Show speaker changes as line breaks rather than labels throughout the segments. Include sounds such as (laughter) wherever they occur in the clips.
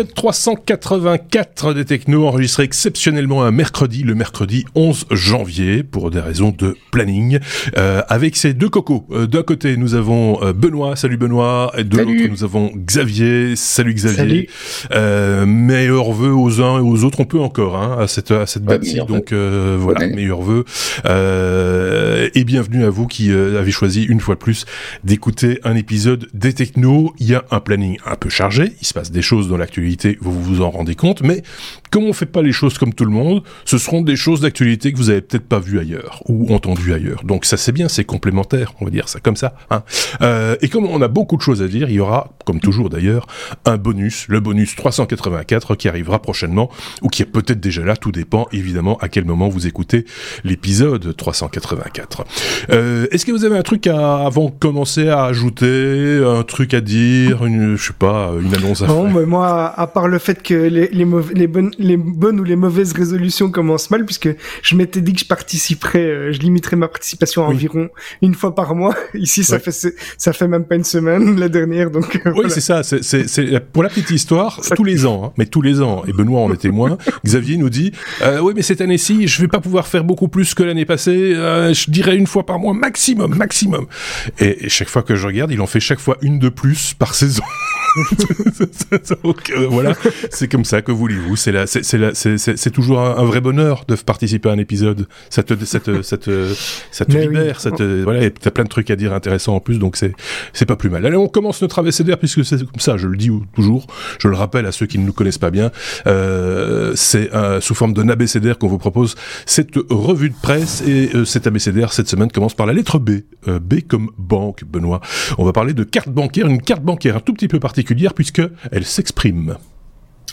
Épisode 384 des Technos, enregistré exceptionnellement un mercredi, le mercredi 11 janvier, pour des raisons de planning, euh, avec ces deux cocos. Euh, D'un côté, nous avons euh, Benoît, salut Benoît, et de
Salut.
l'autre, nous avons Xavier, salut Xavier. Euh, meilleurs vœux aux uns et aux autres, on peut encore, hein, à cette, à cette
Ouais, meilleurs
donc voilà,
année.
meilleurs vœux. Et bienvenue à vous qui avez choisi une fois de plus d'écouter un épisode des Technos. Il y a un planning un peu chargé, il se passe des choses dans l'actualité, vous vous en rendez compte, mais comme on fait pas les choses comme tout le monde, ce seront des choses d'actualité que vous avez peut-être pas vues ailleurs ou entendues ailleurs. Donc ça c'est bien, c'est complémentaire, on va dire ça comme ça. Hein. Euh, et comme on a beaucoup de choses à dire, il y aura, comme toujours d'ailleurs, un bonus, le bonus 384 qui arrivera prochainement ou qui est peut-être déjà là, tout dépend évidemment à quel moment vous écoutez l'épisode 384. Euh, Est-ce que vous avez un truc à, avant de commencer à ajouter, un truc à dire, une, je sais pas, une annonce à
Non,
faire?
mais moi, à part le fait que les, les, les, bonnes, les bonnes ou les mauvaises résolutions commencent mal, puisque je m'étais dit que je participerais, euh, je limiterais ma participation à
Oui.
environ une fois par mois. (laughs) Ici, ça
Ouais.
fait ça fait même pas une semaine la dernière, donc euh,
Oui,
voilà.
c'est ça. C'est, pour la petite histoire, tous les ans, hein, mais tous les ans. Et Benoît en est témoin. (laughs) Xavier nous dit euh, oui, mais cette année-ci, je vais pas pouvoir faire beaucoup plus que l'année passée. Euh, je dirais une fois par mois maximum, maximum. Et, et chaque fois que je regarde, il en fait chaque fois une de plus par saison. (laughs) Donc euh, voilà, c'est comme ça que voulez-vous. C'est la, c'est, c'est, toujours un, un vrai bonheur de participer à un épisode. Ça te, ça te, ça te, ça te
Mais oui.
libère. Ça te, voilà, et t'as plein de trucs à dire intéressants en plus, donc c'est, c'est pas plus mal. Allez, on commence notre ABCDR puisque c'est comme ça, je le dis toujours, je le rappelle à ceux qui ne nous connaissent pas bien, euh, c'est euh, sous forme d'un ABCDR qu'on vous propose cette revue de presse et euh, cet ABCDR cette semaine commence par la lettre B, B comme banque, Benoît. On va parler de carte bancaire, une carte bancaire un tout petit peu particulière puisque elle s'exprime.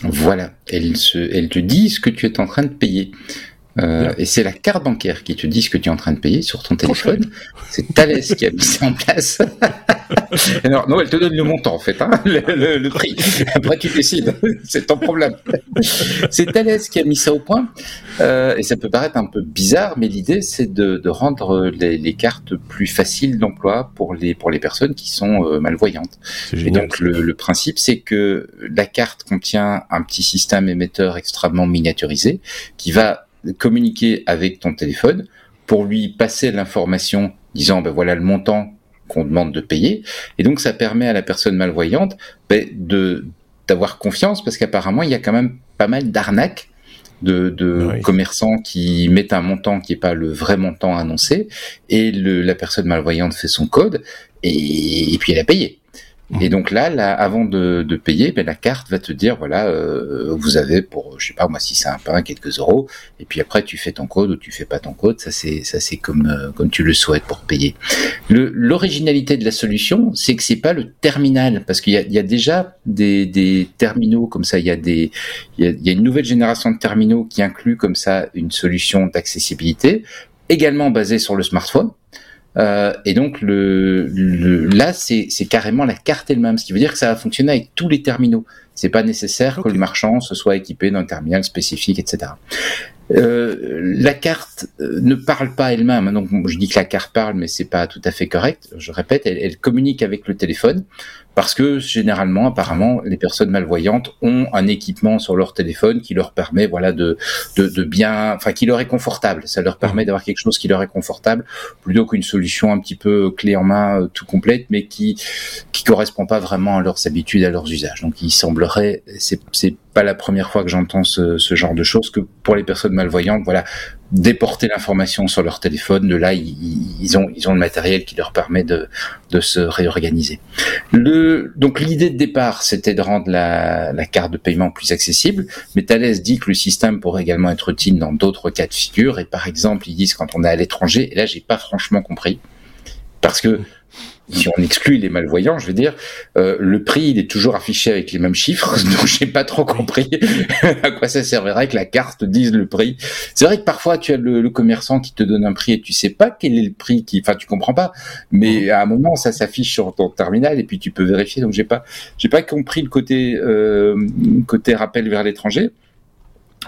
Voilà, elle, se, elle te dit ce que tu es en train de payer. Euh, et c'est la carte bancaire qui te dit ce que tu es en train de payer sur ton téléphone. (laughs) C'est Thales qui a mis ça en place. (laughs) non, non, elle te donne le montant en fait, hein, (laughs) le, le- le prix. Après tu décides, c'est ton problème. c'est Thales qui a mis ça au point. Euh, et ça peut paraître un peu bizarre, mais l'idée c'est de, de rendre les, les cartes plus faciles d'emploi pour les, pour les personnes qui sont euh, malvoyantes. Et donc le, le principe, c'est que la carte contient un petit système émetteur extrêmement miniaturisé qui va communiquer avec ton téléphone pour lui passer l'information disant ben voilà le montant qu'on demande de payer. Et donc ça permet à la personne malvoyante ben, de d'avoir confiance parce qu'apparemment il y a quand même pas mal d'arnaques de, de
Oui.
commerçants qui mettent un montant qui n'est pas le vrai montant annoncé et le, la personne malvoyante fait son code et, et puis elle a payé.
Mhm.
Et donc là, là avant de, de payer, ben, la carte va te dire voilà, euh, vous avez pour je sais pas moi si c'est un pain quelques euros, et puis après tu fais ton code ou tu fais pas ton code, ça c'est ça c'est comme euh, comme tu le souhaites pour payer. Le- L'originalité de la solution, c'est que c'est pas le terminal, parce qu'il y a, il y a déjà des, des terminaux comme ça, il y a des il y a, il y a une nouvelle génération de terminaux qui inclut comme ça une solution d'accessibilité, également basée sur le smartphone. Euh, et donc le, le là c'est carrément la carte elle-même, ce qui veut dire que ça va fonctionner avec tous les terminaux. C'est pas nécessaire que le marchand se soit équipé d'un terminal spécifique, etc. Euh, la carte euh, ne parle pas elle-même. hein, Donc je dis que la carte parle, mais c'est pas tout à fait correct. Je répète, elle, elle communique avec le téléphone parce que généralement, apparemment, les personnes malvoyantes ont un équipement sur leur téléphone qui leur permet, voilà, de de, de bien, enfin, qui leur est confortable. Ça leur permet d'avoir quelque chose qui leur est confortable plutôt qu'une solution un petit peu clé en main, euh, tout complète, mais qui qui correspond pas vraiment à leurs habitudes, à leurs usages. Donc, il semblerait, c'est pas la première fois que j'entends ce, ce genre de choses que pour les personnes malvoyantes, voilà, déporter l'information sur leur téléphone, de là, ils, ont ils ont le matériel qui leur permet de de se réorganiser. Le donc l'idée de départ, c'était de rendre la la carte de paiement plus accessible, mais Thales dit que le système pourrait également être utile dans d'autres cas de figure. Et par exemple, ils disent quand on est à l'étranger, et là, j'ai pas franchement compris, parce que si on exclut les malvoyants, je veux dire, euh, le prix il est toujours affiché avec les mêmes chiffres, (laughs) donc j'ai pas trop compris (laughs) à quoi ça servirait que la carte dise le prix. C'est vrai que parfois tu as le, le commerçant qui te donne un prix et tu sais pas quel est le prix qui, enfin tu comprends pas, mais à un moment ça s'affiche sur ton terminal et puis tu peux vérifier. Donc j'ai pas, j'ai pas compris le côté euh, côté rappel vers l'étranger.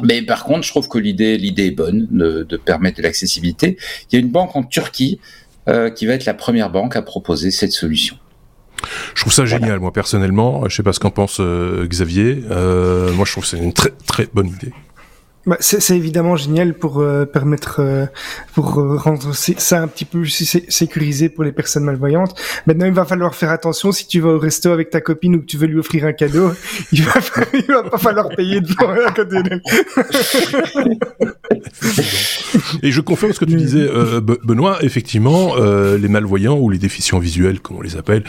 Mais par contre, je trouve que l'idée, l'idée est bonne de, de permettre de l'accessibilité. Il y a une banque en Turquie euh, qui va être la première banque à proposer cette solution.
Je trouve ça génial, moi personnellement. Je sais pas ce qu'en pense Xavier. moi, je trouve que c'est une très très bonne idée.
Bah, c'est évidemment génial pour euh, permettre, euh, pour euh, rendre ça un petit peu sécurisé pour les personnes malvoyantes. Maintenant, il va falloir faire attention si tu vas au resto avec ta copine ou que tu veux lui offrir un cadeau, (laughs) il va, (laughs) va pas falloir payer devant à côté d'elle. (laughs)
Et je confirme ce que tu disais, Benoît. Effectivement, les malvoyants ou les déficients visuels, comme on les appelle,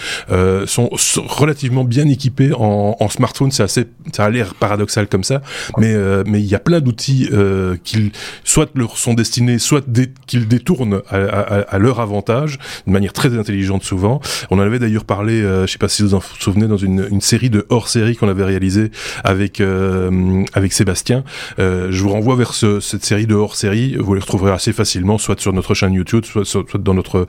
sont, relativement bien équipés en, smartphone. C'est assez, ça a l'air paradoxal comme ça, mais il y a plein d'outils euh, qu'ils soit leur sont destinés, soit qu'ils détournent à, leur avantage, de manière très intelligente souvent. On en avait d'ailleurs parlé, euh, je sais pas si vous en souvenez, dans une, série de hors-série qu'on avait réalisé avec euh, avec Sébastien. je vous renvoie vers cette série de hors-série. Vous les retrouverez assez facilement, soit sur notre chaîne YouTube, soit, soit dans notre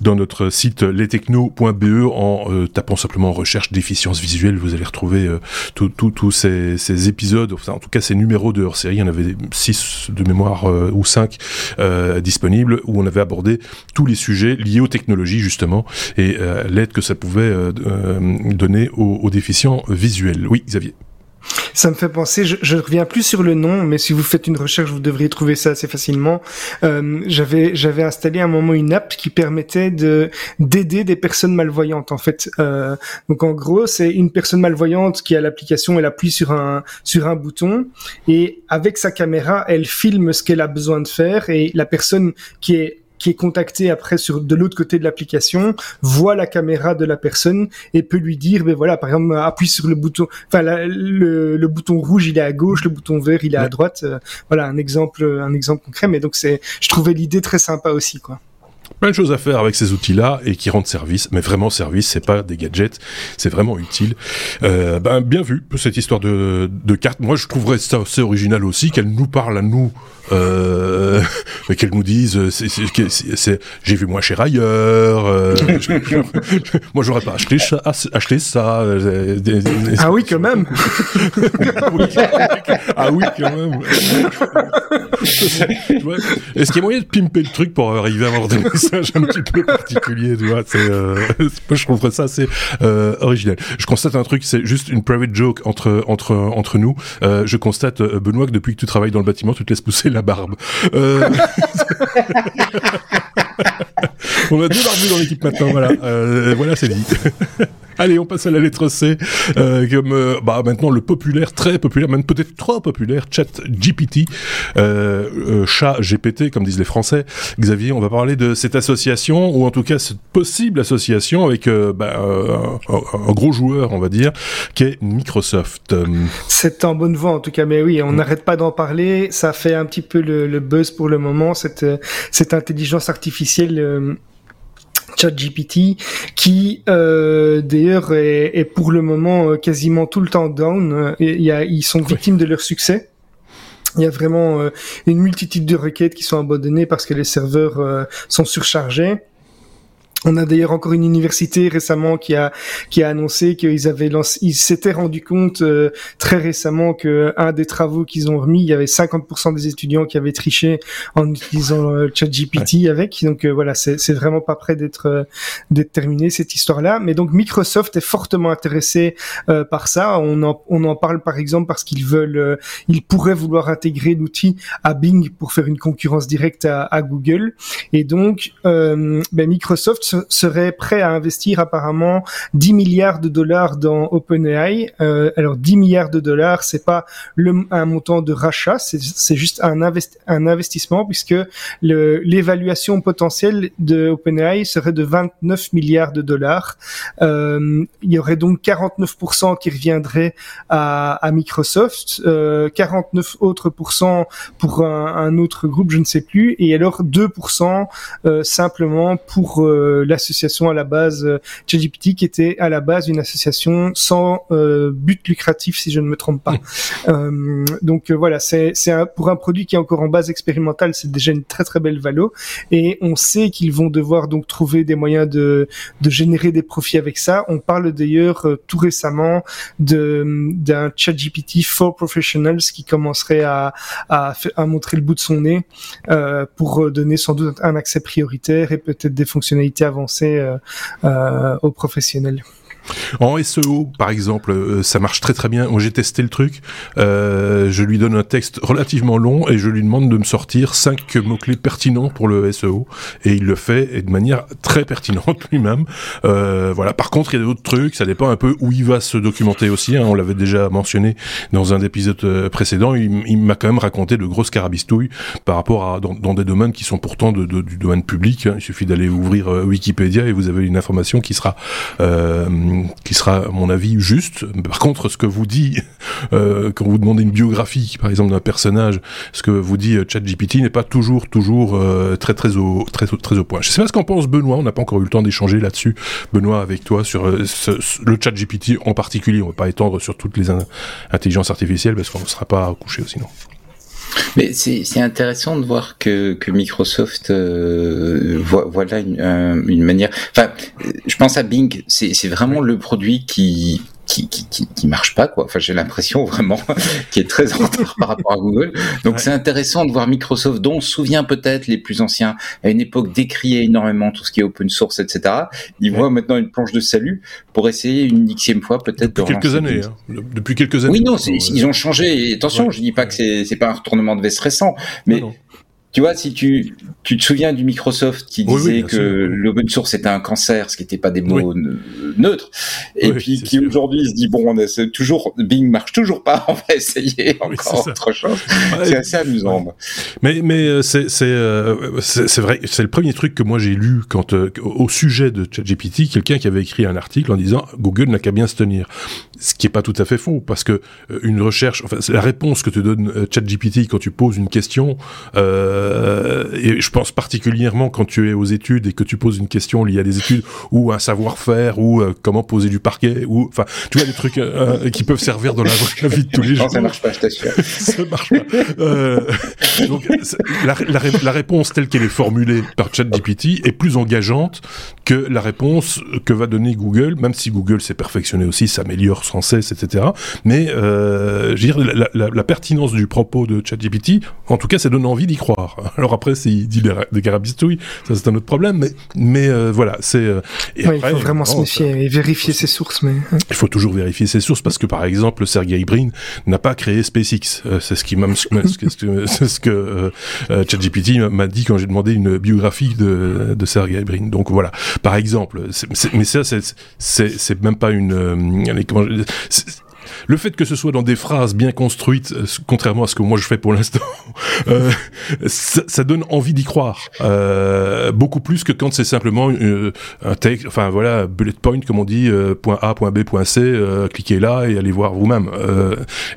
dans notre site lestechno.be en tapant simplement en recherche d'efficience visuelle. Vous allez retrouver tous ces, épisodes, en tout cas ces numéros de hors-série on avait six de mémoire euh, ou cinq euh, disponibles où on avait abordé tous les sujets liés aux technologies justement et euh, l'aide que ça pouvait donner aux déficients visuels. Oui, Xavier.
Ça me fait penser, je, ne reviens plus sur le nom, mais si vous faites une recherche, vous devriez trouver ça assez facilement. Euh, j'avais j'avais installé à un moment une app qui permettait de d'aider des personnes malvoyantes. En fait, euh, donc en gros, c'est une personne malvoyante qui a l'application, elle appuie sur un sur un bouton et avec sa caméra, elle filme ce qu'elle a besoin de faire et la personne qui est qui est contacté après sur de l'autre côté de l'application voit la caméra de la personne et peut lui dire ben voilà par exemple appuie sur le bouton enfin le, le, bouton rouge il est à gauche le bouton vert il est à droite euh, voilà un exemple un exemple concret mais donc c'est je trouvais l'idée très sympa aussi quoi
plein de choses à faire avec ces outils-là et qui rendent service, mais vraiment service, c'est pas des gadgets, c'est vraiment utile. Euh, ben bien vu cette histoire de, de carte. Moi, je trouverais ça assez original aussi qu'elle nous parle à nous euh, (laughs) qu'elles nous disent c'est, j'ai vu moins cher ailleurs euh, (laughs) moi j'aurais pas acheté, acheté ça euh,
ah oui quand même (laughs)
ah oui quand même est-ce qu'il y a moyen de pimper le truc pour arriver à avoir des messages un petit peu particuliers tu vois euh, (laughs) je trouverais ça assez euh, original je constate un truc c'est juste une private joke entre entre entre nous je constate Benoît que depuis que tu travailles dans le bâtiment tu te laisses pousser la barbe. Euh... (laughs) On a deux barbus dans l'équipe maintenant, voilà. Euh, voilà, c'est dit. (laughs) (laughs) Allez, on passe à la lettre C, euh, comme euh, bah, maintenant le populaire, très populaire, même peut-être trop populaire, Chat GPT, euh, euh, chat GPT, comme disent les Français. Xavier, on va parler de cette association, ou en tout cas cette possible association avec euh, bah, un, gros joueur, on va dire, qui est Microsoft.
C'est en bonne voie en tout cas, mais oui, on n'arrête pas d'en parler. Ça fait un petit peu le, le, buzz pour le moment, cette, cette intelligence artificielle ChatGPT, qui euh, d'ailleurs est, est, pour le moment euh, quasiment tout le temps down. Il y a, ils sont victimes de leur succès. Il y a vraiment euh, une multitude de requêtes qui sont abandonnées parce que les serveurs euh, sont surchargés. On a d'ailleurs encore une université récemment qui a qui a annoncé qu'ils avaient lancé, ils s'étaient rendu compte euh, très récemment que un des travaux qu'ils ont remis, il y avait 50% des étudiants qui avaient triché en utilisant le ChatGPT avec. Donc euh, voilà, c'est c'est vraiment pas prêt d'être euh, d'être terminé cette histoire-là. Mais donc Microsoft est fortement intéressé par ça. On en on en parle par exemple parce qu'ils veulent, ils pourraient vouloir intégrer l'outil à Bing pour faire une concurrence directe à, à Google. Et donc ben Microsoft serait prêt à investir apparemment 10 milliards de dollars dans OpenAI. Euh, alors 10 milliards de dollars, c'est pas le, un montant de rachat, c'est juste un, investissement puisque l'évaluation potentielle de OpenAI serait de 29 milliards de dollars. Euh, il y aurait donc 49% qui reviendrait à, Microsoft, euh, 49 autres pourcents pour un, autre groupe, je ne sais plus, et alors 2% euh, simplement pour euh, l'association à la base euh, ChatGPT qui était à la base une association sans euh, but lucratif si je ne me trompe pas. (laughs) euh, donc euh, voilà, c'est pour un produit qui est encore en base expérimentale, c'est déjà une très très belle valo et on sait qu'ils vont devoir donc trouver des moyens de de générer des profits avec ça. On parle d'ailleurs tout récemment de d'un ChatGPT for professionals qui commencerait à, à à montrer le bout de son nez euh, pour donner sans doute un accès prioritaire et peut-être des fonctionnalités avancé aux professionnels.
En SEO, par exemple, euh, ça marche très très bien. Moi, j'ai testé le truc. Euh, je lui donne un texte relativement long et je lui demande de me sortir cinq mots-clés pertinents pour le SEO. Et il le fait et de manière très pertinente (laughs) lui-même. Euh, voilà. Par contre, il y a d'autres trucs. Ça dépend un peu où il va se documenter aussi. Hein. On l'avait déjà mentionné dans un épisode euh, précédent. Il, m'a quand même raconté de grosses carabistouilles par rapport à dans, des domaines qui sont pourtant du domaine public. Hein. Il suffit d'aller ouvrir euh, Wikipédia et vous avez une information qui sera qui sera à mon avis juste. Par contre, ce que vous dit (laughs) euh, quand vous demandez une biographie, par exemple d'un personnage, ce que vous dit euh, ChatGPT n'est pas toujours toujours euh, très très au très très au point. Je sais pas ce qu'en pense Benoît. On n'a pas encore eu le temps d'échanger là-dessus, Benoît, avec toi sur le ChatGPT en particulier. On va pas étendre sur toutes les intelligences artificielles parce qu'on ne sera pas couché sinon.
Mais c'est intéressant de voir que, que Microsoft euh, voilà une, une manière. Enfin, je pense à Bing. C'est vraiment le produit qui qui, qui, qui, marche pas quoi. Enfin, j'ai l'impression vraiment (laughs) qui est très en retard par rapport à Google. Donc c'est intéressant de voir Microsoft, dont on se souvient peut-être les plus anciens, à une époque décriait énormément tout ce qui est open source, etc. Ils voient maintenant une planche de salut pour essayer une xème fois peut-être.
Depuis quelques années. Hein. Depuis quelques années.
Oui non, ils ont changé. Et attention, je dis pas que c'est c'est pas un retournement de veste récent, mais tu vois, si tu, tu te souviens du Microsoft qui disait que l'open source était un cancer, ce qui n'était pas des mots neutres, et puis qui aujourd'hui se dit bon, on a toujours Bing marche toujours pas, (laughs) on va essayer encore autre chose. c'est assez amusant.
Mais mais euh, c'est c'est euh, c'est vrai, c'est le premier truc que moi j'ai lu quand euh, au sujet de ChatGPT, quelqu'un qui avait écrit un article en disant Google n'a qu'à bien se tenir, ce qui est pas tout à fait faux parce que une recherche, enfin la réponse que te donne ChatGPT quand tu poses une question. Euh, euh, et je pense particulièrement quand tu es aux études et que tu poses une question liée à des études ou un savoir-faire ou euh, comment poser du parquet ou enfin tu vois des trucs euh, qui peuvent servir dans la, (laughs) vie de tous les jours. Non,
ça marche pas, je t'assure. (laughs) ça
marche pas. donc la, la, la, réponse telle qu'elle est formulée par ChatGPT est plus engageante que la réponse que va donner Google, même si Google s'est perfectionné aussi, s'améliore sans cesse, etc. Mais je veux dire la, la pertinence du propos de ChatGPT, en tout cas, ça donne envie d'y croire. Alors après, s'il dit des carabistouilles, ça c'est un autre problème, mais, mais euh, voilà, c'est... Euh,
il faut vraiment se méfier et vérifier ses sources, mais... Hein.
Il faut toujours vérifier ses sources, parce que par exemple, Sergey Brin n'a pas créé SpaceX. Euh, c'est ce qui m'a... (laughs) c'est ce que ChatGPT m'a dit quand j'ai demandé une biographie de, de Sergey Brin. Donc voilà, par exemple, mais ça, c'est même pas une... Le fait que ce soit dans des phrases bien construites, euh, contrairement à ce que moi je fais pour l'instant, (laughs) euh, ça, donne envie d'y croire. Euh, beaucoup plus que quand c'est simplement un texte, enfin voilà, bullet point comme on dit, point A, point B, point C, cliquez là et allez voir vous-même.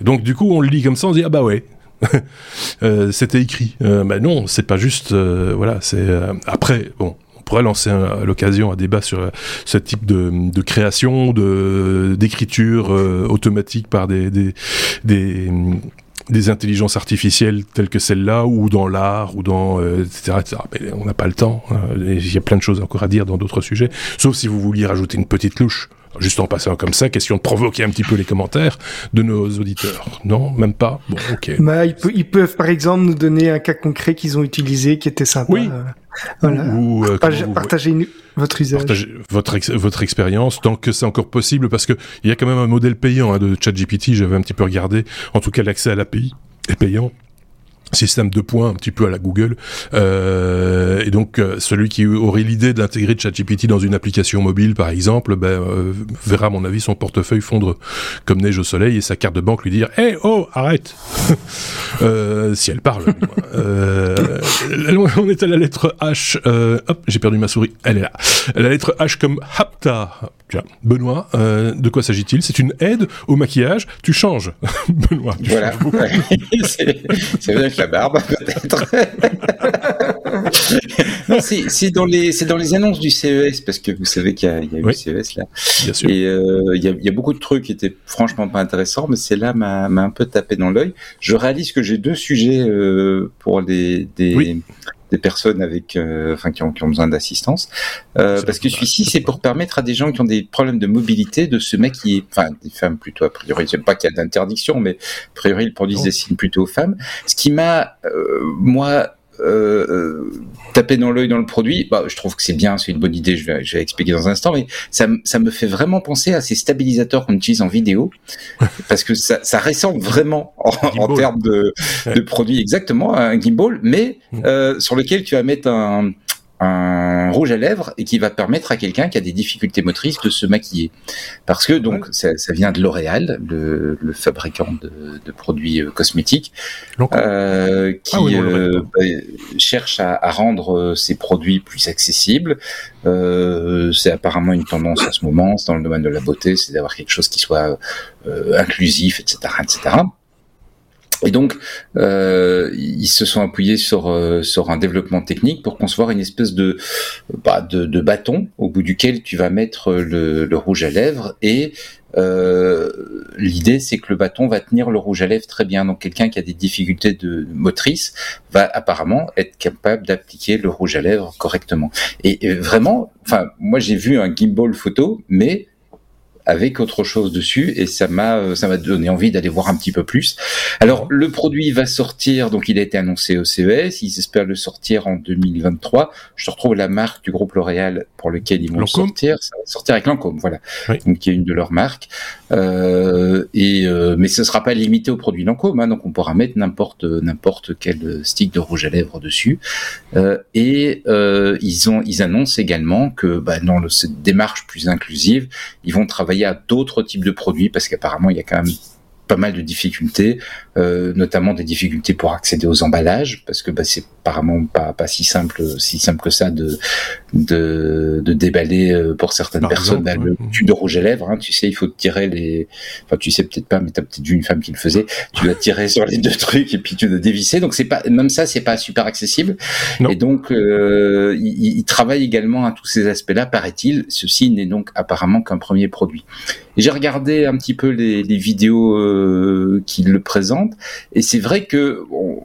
donc du coup on le lit comme ça, on se dit ah bah ouais, (laughs) c'était écrit. Euh, bah non, c'est pas juste. voilà, c'est après. Bon, pourrait lancer à l'occasion un débat sur euh, ce type de, de création, de d'écriture euh, automatique par des, des, des des intelligences artificielles telles que celle-là, ou dans l'art, ou dans euh, etc., Mais on n'a pas le temps. Hein. Il y a plein de choses encore à dire dans d'autres sujets. Sauf si vous vouliez rajouter une petite louche, juste en passant comme ça, question de provoquer un petit peu les commentaires de nos auditeurs. Non, même pas? Bon, ok.
Bah, ils, peuvent, par exemple nous donner un cas concret qu'ils ont utilisé qui était sympa.
Oui.
Voilà. Ou, euh, partager, votre usage.
votre, votre expérience, tant que c'est encore possible, parce que il y a quand même un modèle payant hein, de ChatGPT, j'avais un petit peu regardé, en tout cas l'accès à l'API est payant système de points un petit peu à la Google. Euh, et donc euh, celui qui aurait l'idée d'intégrer ChatGPT dans une application mobile par exemple ben, euh, verra à mon avis son portefeuille fondre comme neige au soleil et sa carte de banque lui dire hé oh arrête (laughs) euh, si elle parle euh, on est à la lettre H hop j'ai perdu ma souris elle est là. La lettre H comme hapta Benoît de quoi s'agit-il? C'est une aide au maquillage tu changes (laughs) Benoît
tu voilà (laughs) c'est vrai la barbe, (laughs) peut-être. c'est dans les c'est dans les annonces du CES parce que vous savez qu'il y a, y a eu le CES là.
Bien sûr.
Et euh, il y, a, y, a, beaucoup de trucs qui étaient franchement pas intéressants, mais c'est là m'a un peu tapé dans l'œil. Je réalise que j'ai deux sujets euh, pour les des des personnes avec, euh, enfin, qui ont, qui ont besoin d'assistance, euh, parce que celui-ci c'est pour permettre à des gens qui ont des problèmes de mobilité de se maquiller, enfin des femmes plutôt a priori, je sais pas qu'il y a d'interdiction, mais a priori ils produisent des signes plutôt aux femmes. Ce qui m'a, euh, moi, taper dans l'œil dans le produit, bah, je trouve que c'est bien, c'est une bonne idée, je vais, je vais expliquer dans un instant, mais ça, ça me fait vraiment penser à ces stabilisateurs qu'on utilise en vidéo, (laughs) parce que ça, ça ressemble vraiment en, en termes de, de produit exactement à un gimbal, mais mm. euh, sur lequel tu vas mettre un, un rouge à lèvres et qui va permettre à quelqu'un qui a des difficultés motrices de se maquiller. Parce que donc ça, ça vient de L'Oréal, le, le, fabricant de, de produits euh, cosmétiques, euh, qui ah euh, bah, cherche à, à, rendre euh, ses produits plus accessibles. Euh, c'est apparemment une tendance en ce moment, dans le domaine de la beauté, c'est d'avoir quelque chose qui soit inclusif, etc., etc. Et donc, euh, ils se sont appuyés sur euh, sur un développement technique pour concevoir une espèce de bah, de, de, bâton au bout duquel tu vas mettre le, le rouge à lèvres et euh, l'idée c'est que le bâton va tenir le rouge à lèvres très bien. Donc quelqu'un qui a des difficultés de motrice va apparemment être capable d'appliquer le rouge à lèvres correctement. Et, et vraiment, enfin moi j'ai vu un gimbal photo, mais avec autre chose dessus et ça m'a ça m'a donné envie d'aller voir un petit peu plus. Alors le produit va sortir, donc il a été annoncé au CES, ils espèrent le sortir en 2023. Je retrouve la marque du groupe L'Oréal pour lequel ils vont sortir, ça va sortir avec Lancôme, voilà, donc qui est une de leurs marques. Euh, et euh, mais ce sera pas limité aux produits Lancôme, hein, donc on pourra mettre n'importe n'importe quel stick de rouge à lèvres dessus. Euh, et euh, ils ont ils annoncent également que bah, dans le, cette démarche plus inclusive, ils vont travailler à d'autres types de produits parce qu'apparemment il y a quand même pas mal de difficultés, euh, notamment des difficultés pour accéder aux emballages, parce que bah, c'est apparemment pas, pas si simple si simple que ça de de, de déballer euh, pour certaines personnes bah, le tube de rouge à lèvres. Hein, tu sais, il faut tirer les. Enfin, tu sais peut-être pas, mais t'as peut-être vu une femme qui le faisait. Tu dois tirer sur les deux trucs et puis tu dois dévisser. Donc c'est pas même ça, c'est pas super accessible. Et donc euh, il, il, travaille également à tous ces aspects-là, paraît-il. Ceci n'est donc apparemment qu'un premier produit. J'ai regardé un petit peu les, les vidéos euh, qui le présentent, et c'est vrai que on,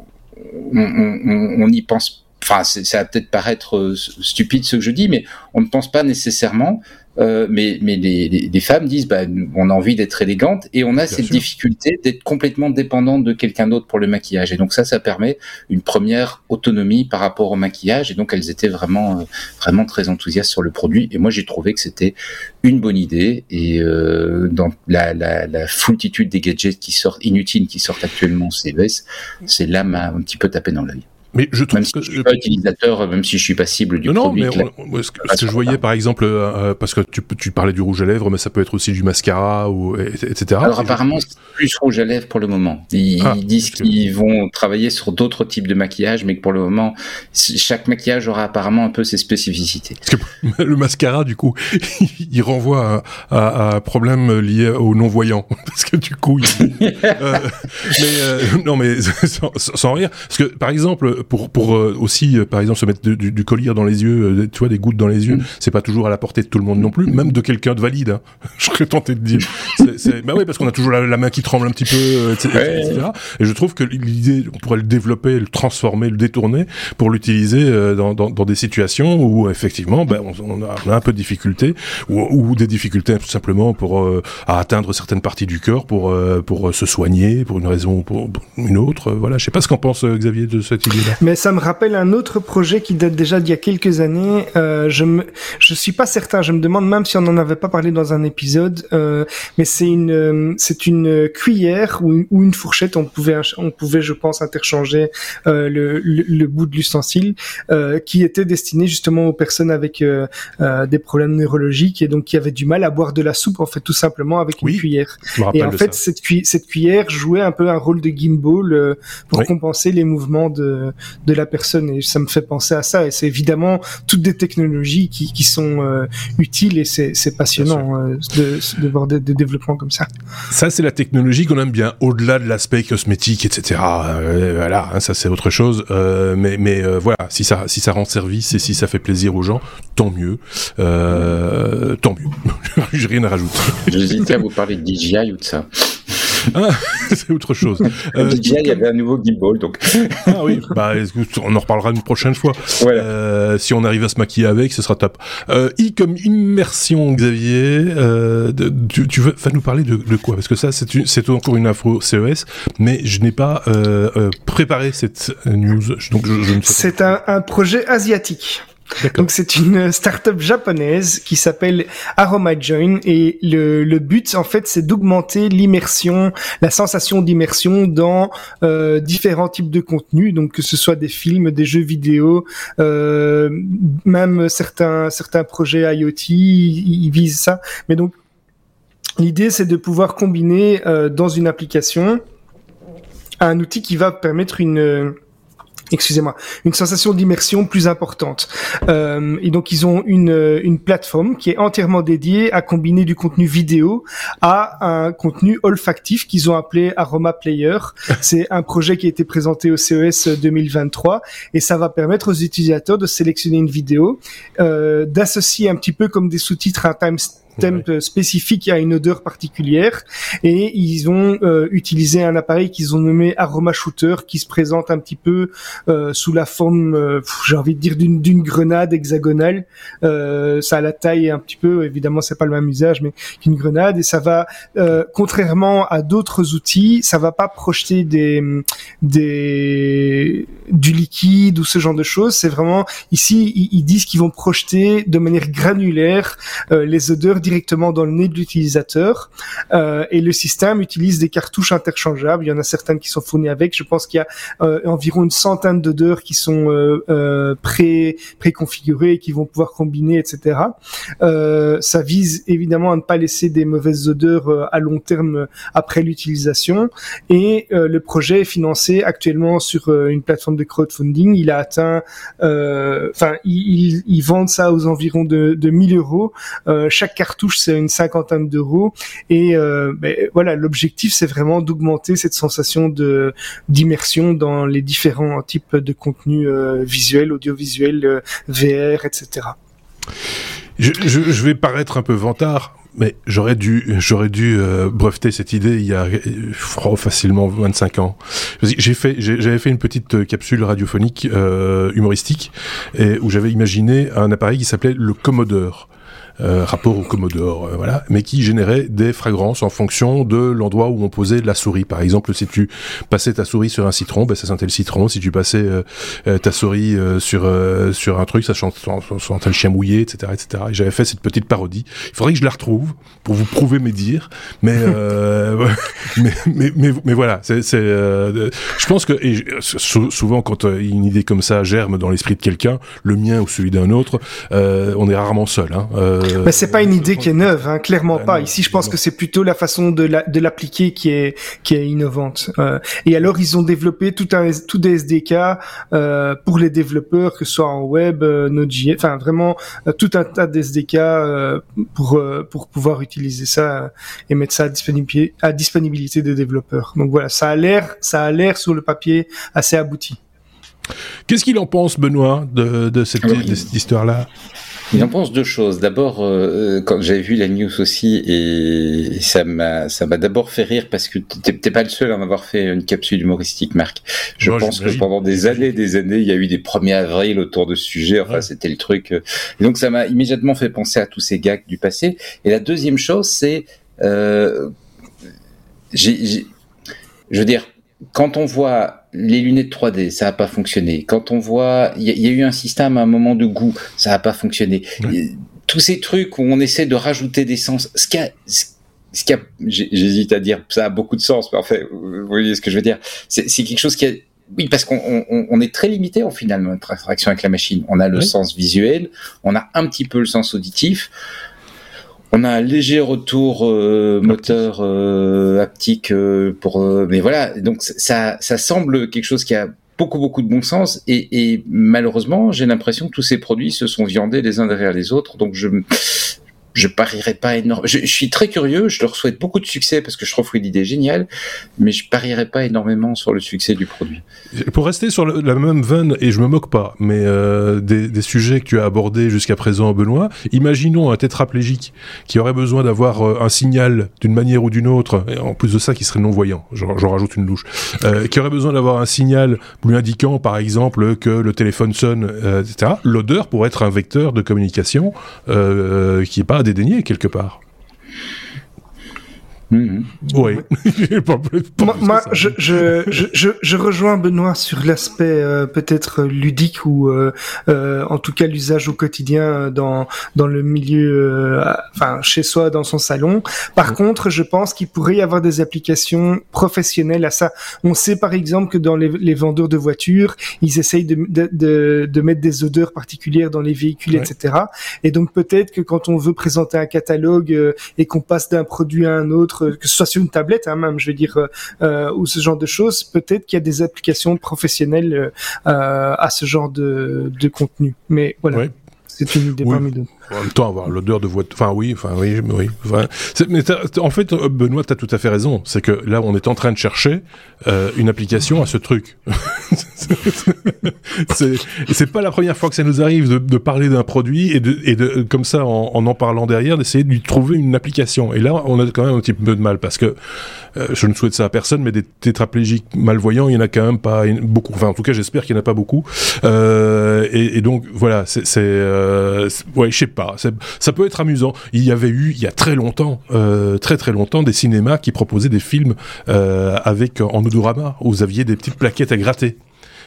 on y pense enfin, ça va peut-être paraître euh, stupide ce que je dis, mais on ne pense pas nécessairement. Euh, mais mais les, les, les, femmes disent, bah, on a envie d'être élégante et on a Bien cette sûr. difficulté d'être complètement dépendante de quelqu'un d'autre pour le maquillage. Et donc ça, ça permet une première autonomie par rapport au maquillage. Et donc elles étaient vraiment euh, vraiment très enthousiastes sur le produit. Et moi, j'ai trouvé que c'était une bonne idée. Et euh, dans la, la, la foultitude des gadgets qui sortent inutiles qui sortent actuellement CES, c'est là m'a un petit peu tapé dans l'œil.
Mais je trouve
même si que je suis pas utilisateur, même si je suis pas cible du
non,
produit.
Non, mais on, ce, que, ce que je voyais par exemple, euh, parce que tu, tu parlais du rouge à lèvres, mais ça peut être aussi du mascara ou etc.
Alors apparemment, c'est plus rouge à lèvres pour le moment. Ils, ah, ils disent qu'ils vont travailler sur d'autres types de maquillage, mais que pour le moment, chaque maquillage aura apparemment un peu ses spécificités.
Parce que (laughs) le mascara, du coup, (laughs) il renvoie à, à, à un problème lié aux non-voyants, (laughs) parce que du coup, il, euh, mais euh, non, mais sans, sans rire, parce que par exemple pour pour euh, aussi euh, par exemple se mettre du, du, du, collier dans les yeux, euh, tu vois des gouttes dans les yeux, mm. c'est pas toujours à la portée de tout le monde non plus, même de quelqu'un de valide. Hein. (laughs) Je serais tenté de dire. c'est, c'est... Bah oui, parce qu'on a toujours la, la, main qui tremble un petit peu, etc. Ouais. etc. Et je trouve que l'idée, on pourrait le développer, le transformer, le détourner pour l'utiliser dans, dans, dans, des situations où effectivement, ben, on, on, a, on, a, un peu de difficultés ou, ou des difficultés tout simplement pour à atteindre certaines parties du corps pour pour se soigner pour une raison ou pour une autre. Voilà, je sais pas ce qu'en pense Xavier de cette idée-là.
Mais ça me rappelle un autre projet qui date déjà d'il y a quelques années. Euh, je me, je suis pas certain. Je me demande même si on n'en avait pas parlé dans un épisode. Euh, mais c'est une, euh, c'est une cuillère ou une, ou une, fourchette. On pouvait, on pouvait, je pense, interchanger euh, le, le, le, bout de l'ustensile, euh, qui était destiné justement aux personnes avec euh, des problèmes neurologiques et donc qui avaient du mal à boire de la soupe en fait tout simplement avec
oui,
une cuillère. Et en fait, cette, cu cette cuillère jouait un peu un rôle de gimbal pour oui. compenser les mouvements de de la personne et ça me fait penser à ça et c'est évidemment toutes des technologies qui, qui sont euh, utiles et c'est passionnant euh, de, de, voir des, des, développements comme ça.
Ça c'est la technologie qu'on aime bien au-delà de l'aspect cosmétique etc. Euh, voilà hein, ça c'est autre chose euh, mais mais euh, voilà si ça si ça rend service et si ça fait plaisir aux gens tant mieux tant mieux (laughs) j'ai rien à rajouter.
J'hésitais à vous parler de DJI ou de ça. (laughs)
Ah, (laughs) c'est autre chose.
Euh, DJI il y avait un nouveau gimbal, donc. (laughs)
ah oui, bah, on en reparlera une prochaine fois. Euh, si on arrive à se maquiller avec, ce sera top. Euh, I comme immersion, Xavier. Euh, tu, tu veux, nous parler de, de quoi? Parce que ça, c'est encore une info CES, mais je n'ai pas préparé cette news. Donc, je, je
c'est un, un projet asiatique. Donc c'est une startup japonaise qui s'appelle Aroma Join et le, le but en fait c'est d'augmenter l'immersion, la sensation d'immersion dans euh, différents types de contenus, donc que ce soit des films, des jeux vidéo, euh, même certains certains projets IoT ils, visent ça. Mais donc l'idée c'est de pouvoir combiner euh, dans une application un outil qui va permettre une excusez-moi, une sensation d'immersion plus importante. Euh, et donc ils ont une, une plateforme qui est entièrement dédiée à combiner du contenu vidéo à un contenu olfactif qu'ils ont appelé Aroma Player. (laughs) C'est un projet qui a été présenté au CES 2023 et ça va permettre aux utilisateurs de sélectionner une vidéo, euh, d'associer un petit peu comme des sous-titres un timestamp thème spécifique à une odeur particulière. Et ils ont euh, utilisé un appareil qu'ils ont nommé Aroma Shooter qui se présente un petit peu euh, sous la forme euh, j'ai envie de dire d'une d'une grenade hexagonale. Ça a la taille un petit peu évidemment c'est pas le même usage mais qu'une grenade. Et ça va contrairement à d'autres outils ça va pas projeter des des du liquide ou ce genre de choses. C'est vraiment ici ils, ils disent qu'ils vont projeter de manière granulaire les odeurs directement dans le nez de l'utilisateur euh, et le système utilise des cartouches interchangeables. Il y en a certaines qui sont fournies avec. Je pense qu'il y a euh, environ une centaine d'odeurs qui sont euh, euh pré préconfigurées et qui vont pouvoir combiner, etc. Euh, ça vise évidemment à ne pas laisser des mauvaises odeurs euh, à long terme après l'utilisation. Et le projet est financé actuellement sur une plateforme de crowdfunding. Il a atteint, enfin, ils, ils, vendent ça aux environs de, de 1000 euros. chaque carte touche c'est une cinquantaine d'euros. Et euh, ben, voilà, l'objectif, c'est vraiment d'augmenter cette sensation de d'immersion dans les différents types de contenus euh, visuels, audiovisuels, euh, VR, etc.
Je, vais paraître un peu vantard, mais j'aurais dû, j'aurais dû breveter cette idée il y a oh, facilement 25 ans. J'ai fait, j'avais fait une petite capsule radiophonique humoristique où j'avais imaginé un appareil qui s'appelait le Commodore. Euh, rapport au Commodore, euh, voilà, mais qui générait des fragrances en fonction de l'endroit où on posait la souris. Par exemple, si tu passais ta souris sur un citron, ben ça sentait le citron. Si tu passais euh, ta souris sur sur un truc, ça sentait le chien mouillé, etc., etc. Et j'avais fait cette petite parodie. Il faudrait que je la retrouve pour vous prouver mes dires, mais (laughs) mais, mais, mais, mais voilà, c'est je pense que souvent quand une idée comme ça germe dans l'esprit de quelqu'un, le mien ou celui d'un autre, on est rarement seul. Hein.
Euh, mais c'est pas une idée qui est neuve, hein, clairement pas. Ici, je pense que c'est plutôt la façon de l'appliquer qui est qui est innovante. Euh, et alors, ils ont développé tout un tout des SDK euh, pour les développeurs, que ce soit en web, euh, Node.js, enfin vraiment euh, tout un tas d'SDK euh, pour pour pouvoir utiliser ça et mettre ça à disponibilité à disponibilité des développeurs. Donc voilà, ça a l'air ça a l'air sur le papier assez abouti.
Qu'est-ce qu'il en pense, Benoît, de, de cette, de cette histoire-là?
Il en pense deux choses. D'abord, euh, quand j'avais vu la news aussi, et ça m'a, ça m'a d'abord fait rire parce que t'es pas le seul à en avoir fait une capsule humoristique, Marc. Je pense que pendant des années, des années, il y a eu des 1er avril autour de ce sujet. Enfin, c'était le truc. Euh. Et donc, ça m'a immédiatement fait penser à tous ces gags du passé. Et la deuxième chose, c'est, euh, j'ai, je veux dire, quand on voit les lunettes 3D, ça n'a pas fonctionné. Quand on voit, il y, a eu un système à un moment de goût, ça n'a pas fonctionné. Tous ces trucs où on essaie de rajouter des sens, ce qui a, ce qui a, j'hésite à dire, ça a beaucoup de sens, mais en fait, vous voyez ce que je veux dire. C'est quelque chose qui a, oui, parce qu'on on, on est très limité en final notre interaction avec la machine. On a le sens visuel, on a un petit peu le sens auditif. On a un léger retour euh, moteur euh, haptique euh, pour, mais voilà. Donc ça, ça semble quelque chose qui a beaucoup beaucoup de bon sens et, et malheureusement j'ai l'impression que tous ces produits se sont viandés les uns derrière les autres. Donc je je parierais pas énormément. Je, suis très curieux, je leur souhaite beaucoup de succès parce que je trouve l'idée est géniale, mais je parierais pas énormément sur le succès du produit.
Pour rester sur la même veine, et je me moque pas, mais euh, des, sujets que tu as abordés jusqu'à présent, Benoît, imaginons un tétraplégique qui aurait besoin d'avoir euh, un signal d'une manière ou d'une autre, et en plus de ça qui serait non-voyant, j'en rajoute une louche, euh, qui aurait besoin d'avoir un signal lui indiquant par exemple que le téléphone sonne, euh, etc. L'odeur pourrait être un vecteur de communication qui n'est pas dédaigné quelque part.
Mhm. Oui. (laughs) moi, je, je, je, je, rejoins Benoît sur l'aspect euh, peut-être ludique ou euh, euh, en tout cas l'usage au quotidien dans dans le milieu, enfin chez soi, dans son salon. Par contre, je pense qu'il pourrait y avoir des applications professionnelles à ça. On sait par exemple que dans les, les vendeurs de voitures, ils essayent de, de, de, mettre des odeurs particulières dans les véhicules, etc. Et donc peut-être que quand on veut présenter un catalogue et qu'on passe d'un produit à un autre que ce soit sur une tablette hein, même, je veux dire, euh, euh, ou ce genre de choses, peut-être qu'il y a des applications professionnelles euh, à ce genre de, de contenu. Mais voilà. C'est une idée parmi d'autres.
En même temps, avoir l'odeur de voiture. Enfin, oui, enfin, oui, oui. mais en fait, Benoît, tu as tout à fait raison. C'est que là, on est en train de chercher euh, une application à ce truc. (laughs) c'est pas la première fois que ça nous arrive de, de parler d'un produit et de, et de, comme ça, en, en, en parlant derrière, d'essayer de trouver une application. Et là, on a quand même un petit peu de mal parce que euh, je ne souhaite ça à personne, mais des tétraplégiques malvoyants, il y en a quand même pas beaucoup. Enfin, en tout cas, j'espère qu'il n'y en a pas beaucoup. Euh, et, et, donc, voilà, c'est, euh, ouais, je sais pas. Ça peut être amusant. Il y avait eu, il y a très longtemps, euh, très très longtemps, des cinémas qui proposaient des films euh, avec en odorama, où vous aviez des petites plaquettes à gratter.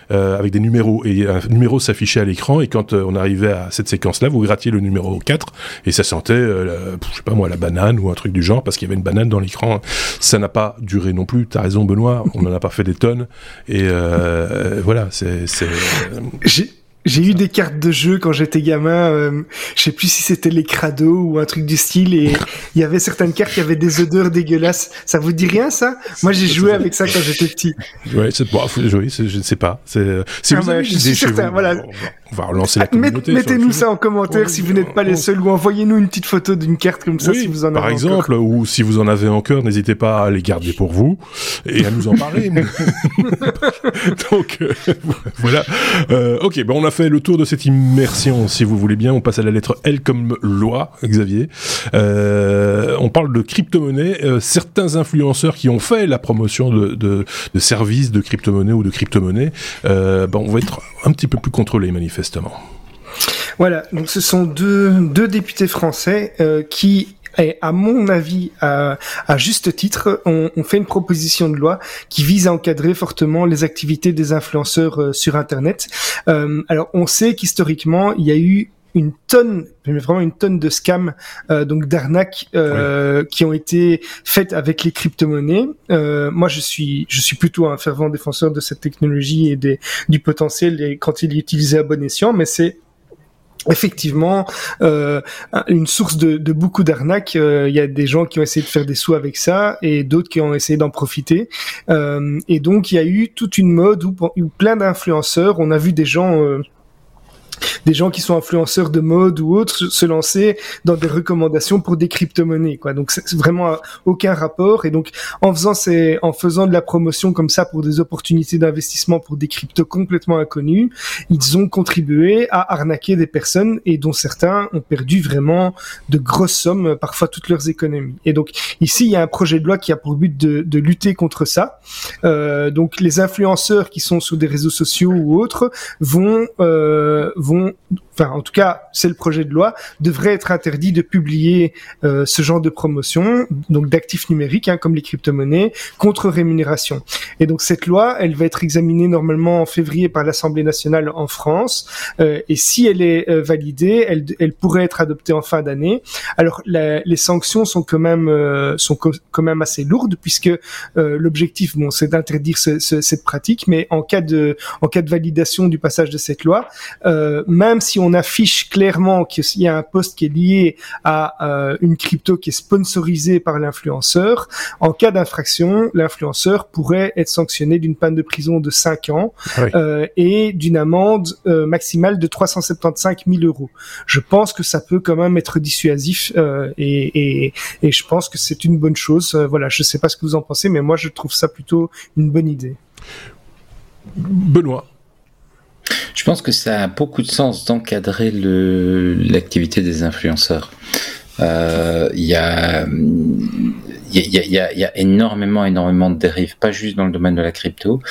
Euh, avec des numéros et un numéro s'affichait à l'écran et quand euh, on arrivait à cette séquence là vous grattiez le numéro 4 et ça sentait euh, je sais pas moi la banane ou un truc du genre parce qu'il y avait une banane dans l'écran ça n'a pas duré non plus t'as raison Benoît on n'en a pas fait des tonnes et voilà c'est
j'ai eu des cartes de jeu quand j'étais gamin. Euh, je sais plus si c'était les crados ou un truc du style. Et (laughs) il y avait certaines cartes qui avaient des odeurs dégueulasses. Ça vous dit rien ça? Moi, j'ai joué avec ça quand j'étais petit.
Ouais, c'est bon, oui, je ne sais pas. C'est si ah, vous avez je suis certain. Voilà. On va relancer la ah, communauté.
Mettez-nous ça en commentaire si vous n'êtes pas les seuls ou envoyez-nous une petite photo d'une carte comme ça si vous en avez
Par exemple, ou si vous en avez encore, n'hésitez pas à les garder pour vous et à nous en parler. (laughs) (laughs) Donc euh, (laughs) voilà. Euh, ok, ben on a fait le tour de cette immersion, si vous voulez bien. On passe à la lettre L comme loi, Xavier. Euh, on parle de crypto-monnaie. Certains influenceurs qui ont fait la promotion de, de, de services de crypto-monnaie ou de crypto-monnaie, ben on va être un petit peu plus contrôlés manifestement.
Voilà, donc ce sont deux, députés français euh, qui à mon avis, à, juste titre, on, on, fait une proposition de loi qui vise à encadrer fortement les activités des influenceurs euh, sur Internet. Euh, alors, on sait qu'historiquement, il y a eu une tonne, mais vraiment une tonne de scams, euh, donc d'arnaques euh, qui ont été faites avec les crypto-monnaies. Euh, moi, je suis, je suis plutôt un fervent défenseur de cette technologie et des, du potentiel et quand il est utilisé à bon escient, mais c'est effectivement euh, une source de, de beaucoup d'arnaques. Euh, il y a des gens qui ont essayé de faire des sous avec ça et d'autres qui ont essayé d'en profiter. Euh, et donc il y a eu toute une mode où, où plein d'influenceurs, on a vu des gens des gens qui sont influenceurs de mode ou autres se lancer dans des recommandations pour des crypto-monnaies quoi. Donc c'est vraiment aucun rapport et donc en faisant ces en faisant de la promotion comme ça pour des opportunités d'investissement pour des cryptos complètement inconnus, ils ont contribué à arnaquer des personnes et dont certains ont perdu vraiment de grosses sommes, parfois toutes leurs économies. Et donc ici il y a un projet de loi qui a pour but de, de lutter contre ça. Euh, donc les influenceurs qui sont sur des réseaux sociaux ou autres vont euh, vont enfin en tout cas c'est le projet de loi, devrait être interdit de publier euh, ce genre de promotion, donc d'actifs numériques hein, comme les crypto-monnaies, contre rémunération. Et donc cette loi, elle va être examinée normalement en février par l'Assemblée nationale en France, euh, et si elle est euh, validée, elle, elle, pourrait être adoptée en fin d'année. Alors la, les sanctions sont quand même euh, sont quand même assez lourdes puisque euh, l'objectif, bon, c'est d'interdire ce, ce, cette pratique, mais en cas de en cas de validation du passage de cette loi, euh, euh, même si on affiche clairement qu'il y a un poste qui est lié à euh, une crypto qui est sponsorisée par l'influenceur, en cas d'infraction, l'influenceur pourrait être sanctionné d'une peine de prison de 5 ans euh, et d'une amende maximale de 375 000 euros. Je pense que ça peut quand même être dissuasif et, et, et, je pense que c'est une bonne chose. voilà, je sais pas ce que vous en pensez, mais moi je trouve ça plutôt une bonne idée.
Benoît.
Je pense que ça a beaucoup de sens d'encadrer l'activité des influenceurs. Il y, a, énormément, énormément de dérives, pas juste dans le domaine de la crypto,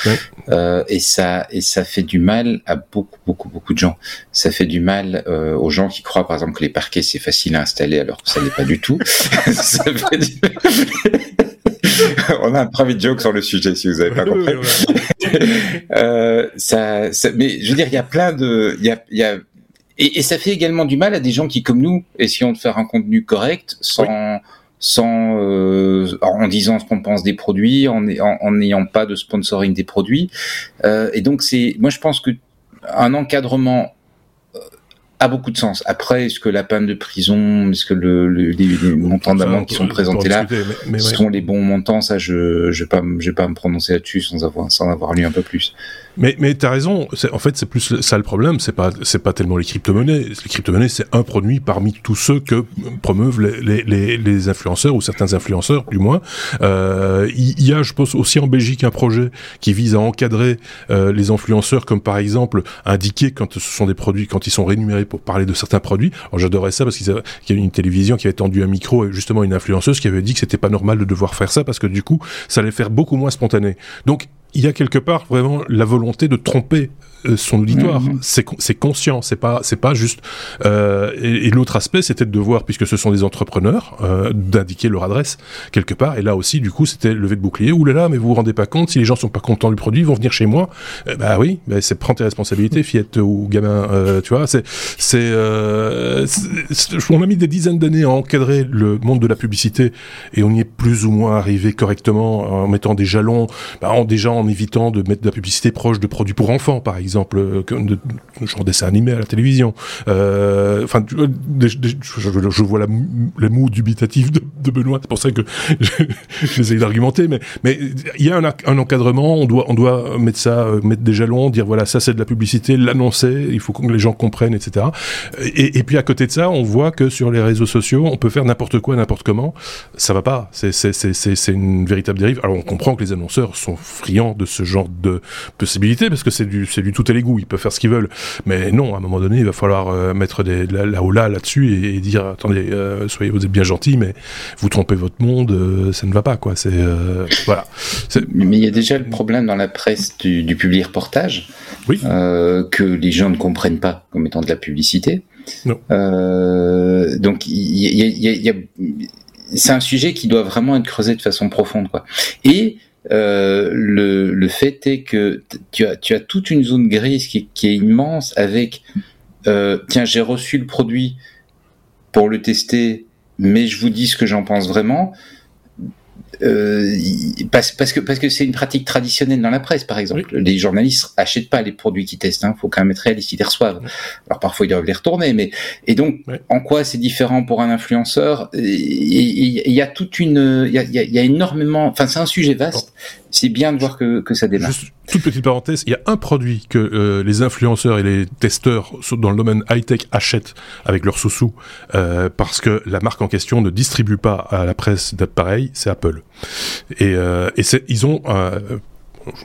euh, et ça et ça fait du mal à beaucoup, beaucoup, beaucoup de gens. Ça fait du mal euh, aux gens qui croient, par exemple, que les parquets c'est facile à installer, alors que ça n'est pas du tout. (laughs) ça fait du... (laughs) on a un private joke sur le sujet, si vous avez pas compris. (laughs) euh, ça, ça, mais je veux dire, il y a plein de, il y a, y a et, et, ça fait également du mal à des gens qui, comme nous, essayons de faire un contenu correct sans, sans euh, en disant ce qu'on pense des produits, en n'ayant pas de sponsoring des produits. Euh, et donc c'est, moi je pense que un encadrement a beaucoup de sens. Après, est-ce que la peine de prison, est-ce que le, les, montants d'amende qui sont présentés là sont les bons montants Ça, je je vais pas je vais pas me prononcer là-dessus sans avoir sans avoir lu un peu plus.
Mais, mais tu as raison, en fait c'est plus ça le problème, c'est pas, c'est pas tellement les crypto-monnaies. Les crypto-monnaies c'est un produit parmi tous ceux que promeuvent les, les, les influenceurs ou certains influenceurs du moins. Euh, il y, a je pense aussi en Belgique un projet qui vise à encadrer euh, les influenceurs comme par exemple indiquer quand ce sont des produits, quand ils sont rémunérés pour parler de certains produits. Alors j'adorais ça parce qu'il y a une télévision qui avait tendu un micro et justement une influenceuse qui avait dit que c'était pas normal de devoir faire ça parce que du coup ça allait faire beaucoup moins spontané. Donc il y a quelque part vraiment la volonté de tromper euh, son auditoire. Mhm. C'est conscient, c'est pas c'est pas juste. Euh, et, l'autre aspect, c'était de voir, puisque ce sont des entrepreneurs, euh, d'indiquer leur adresse quelque part. Et là aussi, du coup, c'était levé de bouclier. Ouh là là, mais vous vous rendez pas compte si les gens sont pas contents du produit, ils vont venir chez moi. bah oui, bah, c'est prendre tes responsabilités, fillette ou gamin. tu vois, c'est c'est. on a mis des dizaines d'années à encadrer le monde de la publicité et on y est plus ou moins arrivé correctement en mettant des jalons, bah, en déjà en évitant de mettre de la publicité proche de produits pour enfants, par exemple euh, de, genre dessin animé à la télévision. Euh, enfin, je, vois la, les mots dubitatifs de, Benoît, c'est pour ça que (laughs) j'essaie d'argumenter, mais mais il y a un, encadrement, on doit on doit mettre ça, euh, mettre des jalons, dire voilà ça c'est de la publicité, l'annoncer, il faut que les gens comprennent, etc. Et, puis à côté de ça, on voit que sur les réseaux sociaux, on peut faire n'importe quoi, n'importe comment, ça va pas, c'est une véritable dérive. Alors on comprend que les annonceurs sont friands de ce genre de possibilités parce que c'est du c'est du tout à l'égout, ils peuvent faire ce qu'ils veulent. Mais non, à un moment donné, il va falloir euh, mettre des, la, la là là-dessus et, dire attendez, euh, soyez vous êtes bien gentil, mais vous trompez votre monde, euh, ça ne va pas quoi. C'est voilà.
Mais il y a déjà le problème dans la presse du, du public reportage, oui. que les gens ne comprennent pas comme étant de la publicité. Non. donc il y a, y a c'est un sujet qui doit vraiment être creusé de façon profonde quoi. Et euh, le, fait est que tu as, toute une zone grise qui, qui est immense avec euh, tiens j'ai reçu le produit pour le tester mais je vous dis ce que j'en pense vraiment euh, parce, parce, que parce que c'est une pratique traditionnelle dans la presse, par exemple. Les journalistes achètent pas les produits qu'ils testent. Il hein. faut quand même être réaliste, ils les reçoivent. Alors parfois ils doivent les retourner, mais et donc en quoi c'est différent pour un influenceur? Il y a toute une, il y a, il y a énormément. Enfin, c'est un sujet vaste c'est bien de voir que, que ça démarre. Juste
toute petite parenthèse, il y a un produit que euh, les influenceurs et les testeurs dans le domaine high-tech achètent avec leurs sous-sous euh, parce que la marque en question ne distribue pas à la presse d'appareils, c'est Apple. Et, euh, et ils ont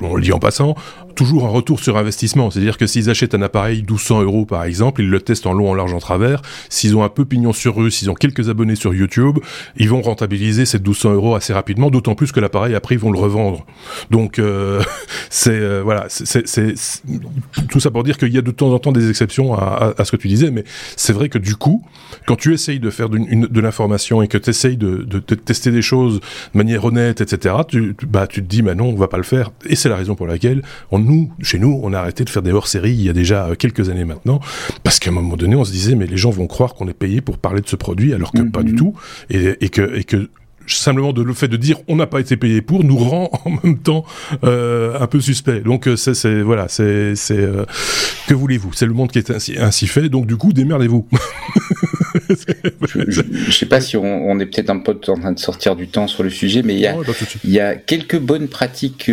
on le dit en passant, toujours un retour sur investissement. C'est-à-dire que s'ils achètent un appareil 1200 euros par exemple, ils le testent en long, en large, en travers. S'ils ont un peu pignon sur rue, s'ils ont quelques abonnés sur YouTube, ils vont rentabiliser ces 1200 euros assez rapidement. D'autant plus que l'appareil après ils vont le revendre. Donc euh, (laughs) c'est euh, voilà, tout ça pour dire qu'il y a de temps en temps des exceptions à, ce que tu disais, mais c'est vrai que du coup, quand tu essayes de faire de l'information et que tu essayes de, tester des choses de manière honnête, etc., tu, bah tu te dis, mais non, on va pas le faire. Et c'est la raison pour laquelle on nous, chez nous, on a arrêté de faire des hors-séries il y a déjà euh, quelques années maintenant, parce qu'à un moment donné, on se disait, mais les gens vont croire qu'on est payé pour parler de ce produit, alors que pas du mhm. tout, et, que, et que simplement de le fait de dire on n'a pas été payé pour nous rend (laughs) en même temps euh, un peu suspect. Donc euh, c'est voilà, c'est c'est euh, que voulez-vous? C'est le monde qui est ainsi, ainsi fait. Donc du coup, démerdez-vous. (laughs)
je, ne sais pas si on, est peut-être un peu en train de sortir du temps sur le sujet, mais il y a, il y a quelques bonnes pratiques,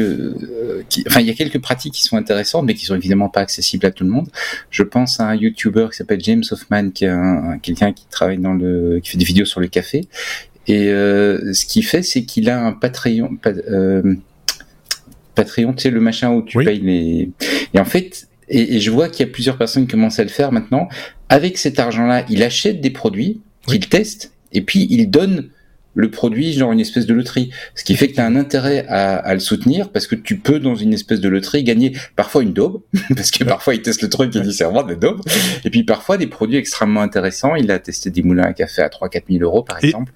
qui, enfin il y a quelques pratiques qui sont intéressantes, mais qui sont évidemment pas accessibles à tout le monde. Je pense à un YouTuber qui s'appelle James Hoffman, qui est quelqu'un qui travaille dans le, qui fait des vidéos sur le café et euh, ce qu'il fait, c'est qu'il a un Patreon. Euh, Patreon, tu sais, le machin où tu payes les. Et en fait, et, je vois qu'il y a plusieurs personnes qui commencent à le faire maintenant. Avec cet argent-là, il achète des produits qu'il teste et puis il donne le produit genre une espèce de loterie. Ce qui fait que tu as un intérêt à, le soutenir parce que tu peux dans une espèce de loterie gagner parfois une daube, (laughs) parce que parfois il teste le truc et il dit c'est vraiment des daubes, et puis parfois des produits extrêmement intéressants. Il a testé des moulins à café à 3-4 000 euros par exemple.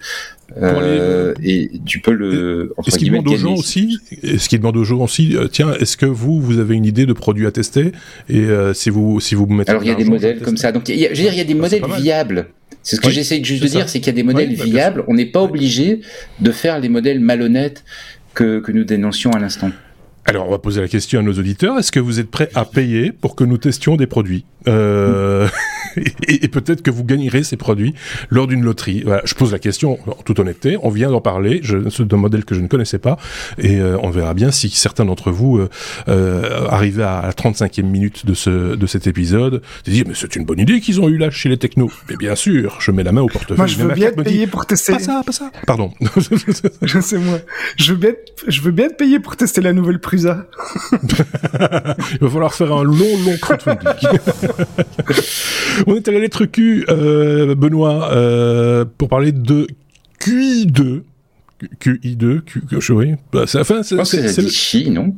Euh, et tu peux le.
Est-ce qu'il demande aux gens aussi Est-ce qu'il demande aux gens aussi Tiens, est-ce que vous vous avez une idée de produit à tester? Et euh, si vous si vous mettez.
Alors il y a des modèles comme ça. Donc il y a, je veux dire, il y a des modèles viables. C'est ce que j'essaie juste de dire, c'est qu'il y a des modèles bah, viables. On n'est pas obligé de faire les modèles malhonnêtes que, que nous dénoncions à l'instant.
Alors, on va poser la question à nos auditeurs. Est-ce que vous êtes prêts à payer pour que nous testions des produits? Euh, (laughs) et, peut-être que vous gagnerez ces produits lors d'une loterie. Voilà, je pose la question en toute honnêteté. On vient d'en parler. C'est un modèle que je ne connaissais pas et euh, on verra bien si certains d'entre vous euh, euh à la 35e minute de ce de cet épisode se disent mais c'est une bonne idée qu'ils ont eu là chez les technos. Mais bien sûr, je mets la main au portefeuille. Moi,
je veux bien te payer pour tester.
Pas ça, pas ça. Pardon. (laughs)
je sais moi. Je veux bien, je veux bien te payer pour tester la nouvelle Prusa. (laughs)
Il va falloir faire un long, long crowdfunding. (laughs) On est à la lettre Q, euh, Benoît, euh, pour parler de QI2. QI2, Q, oui.
Bah, c'est, enfin, c'est, c'est, le... chi, non?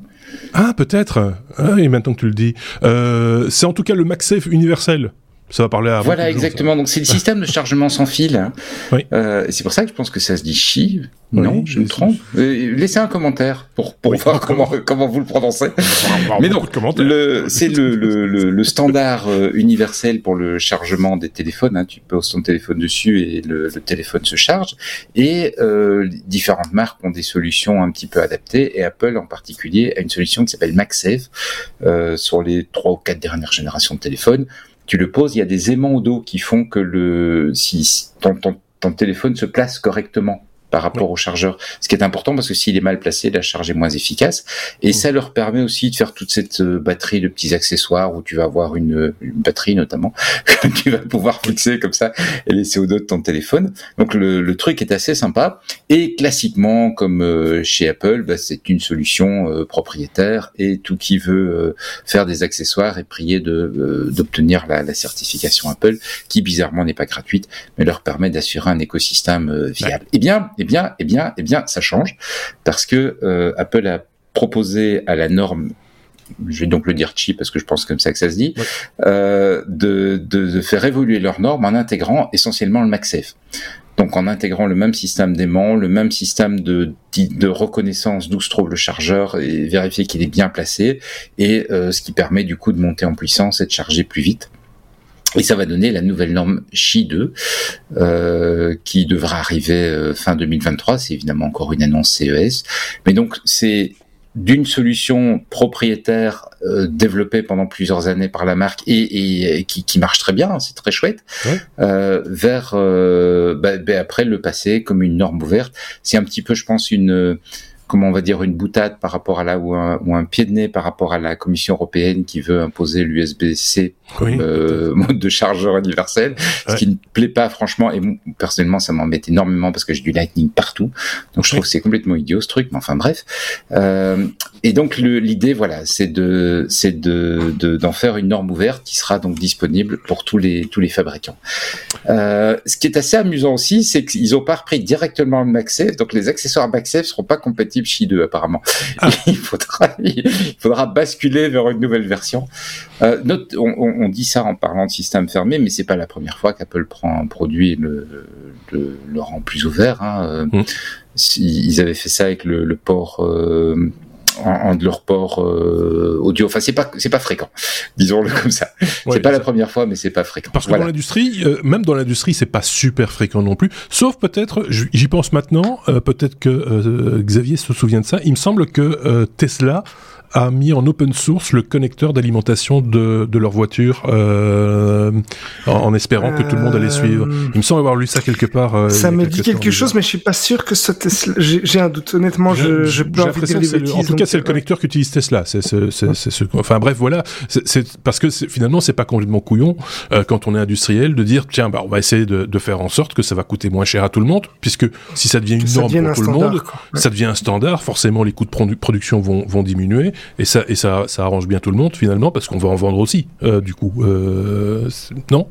Ah, peut-être. Ah, et maintenant que tu le dis. Euh, c'est en tout cas le MagSafe universel. Ça va parler à
Voilà, exactement. Donc c'est le système de chargement sans fil. Hein. Oui. Euh, c'est pour ça que je pense que ça se dit chi. non, je me trompe. Euh, laissez un commentaire pour, pour voir (laughs) comment, comment vous le prononcez. Mais non, c'est le, le, le, le, standard euh, universel pour le chargement des téléphones. Hein. Tu poses ton téléphone dessus et le, le téléphone se charge. Et euh, différentes marques ont des solutions un petit peu adaptées. Et Apple en particulier a une solution qui s'appelle MagSafe euh, sur les trois ou quatre dernières générations de téléphones tu le poses, il y a des aimants au dos qui font que le si ton, ton, ton téléphone se place correctement par rapport au chargeur. Ce qui est important parce que s'il est mal placé, la charge est moins efficace. Et ça leur permet aussi de faire toute cette euh, batterie de petits accessoires où tu vas avoir une, batterie notamment que tu vas pouvoir fixer comme ça et laisser au dos de ton téléphone. Donc le, truc est assez sympa. Et classiquement, comme euh, chez Apple, bah, c'est une solution euh, propriétaire et tout qui veut faire des accessoires est prié de d'obtenir la, la, certification Apple, qui bizarrement n'est pas gratuite, mais leur permet d'assurer un écosystème viable. Eh bien, eh bien, eh bien, eh bien, ça change parce que euh, Apple a proposé à la norme je vais donc le dire cheap parce que je pense comme ça que ça se dit, euh, de, de, faire évoluer leurs normes en intégrant essentiellement le MagSafe. Donc en intégrant le même système d'aimant, le même système de, de reconnaissance d'où se trouve le chargeur et vérifier qu'il est bien placé, et euh, ce qui permet du coup de monter en puissance et de charger plus vite. Et ça va donner la nouvelle norme chi 2 euh, qui devra arriver euh, fin 2023. C'est évidemment encore une annonce CES. Mais donc c'est d'une solution propriétaire euh, développée pendant plusieurs années par la marque et, et, qui, qui, marche très bien, c'est très chouette, euh, vers bah, bah, après le passer comme une norme ouverte. C'est un petit peu, je pense, une comment on va dire, une boutade par rapport à la, ou un, ou un pied de nez par rapport à la Commission européenne qui veut imposer l'USB-C euh, mode de chargeur universel, ce qui ne plaît pas franchement. Et personnellement, ça m'embête énormément parce que j'ai du Lightning partout. Donc je trouve que c'est complètement idiot ce truc. Mais enfin bref. Euh, et donc l'idée, voilà, c'est de, c'est de, d'en faire une norme ouverte qui sera donc disponible pour tous les tous les fabricants. Euh, ce qui est assez amusant aussi, c'est qu'ils ont pas repris directement le MagSafe, donc les accessoires MagSafe seront pas compatibles chez 2 apparemment. Ah. (laughs) Il faudra il faudra basculer vers une nouvelle version. Euh, note, on, on, dit ça en parlant de système fermé, mais c'est pas la première fois qu'Apple prend un produit et le, le, le rend plus ouvert. Hein. Mmh. Ils avaient fait ça avec le, le port euh, en, de leur port euh, audio. Enfin, c'est pas c'est pas fréquent, (laughs) disons-le comme ça. c'est pas la première fois, mais c'est pas fréquent.
Parce que dans l'industrie, euh, même dans l'industrie, c'est pas super fréquent non plus. Sauf peut-être, j'y pense maintenant, euh, peut-être que Xavier se souvient de ça. Il me semble que Tesla a mis en open source le connecteur d'alimentation de, de leur voiture euh, en, espérant que tout le monde allait suivre. Euh, Il me semble avoir lu ça quelque part.
Euh, ça me dit quelque chose, mais je suis pas sûr que ce Tesla. J'ai un doute. Honnêtement, je, je peux
en En tout cas, c'est le connecteur qu'utilise Tesla. C'est ce, ce, Enfin bref, voilà. C'est parce que finalement, c'est pas complètement couillon quand on est industriel de dire tiens, bah on va essayer de, de, faire en sorte que ça va coûter moins cher à tout le monde, puisque si ça devient une norme pour tout le monde, ça devient un standard. Forcément, les coûts de production vont, vont diminuer et ça et ça ça arrange bien tout le monde finalement parce qu'on va en vendre aussi euh, du coup euh, non?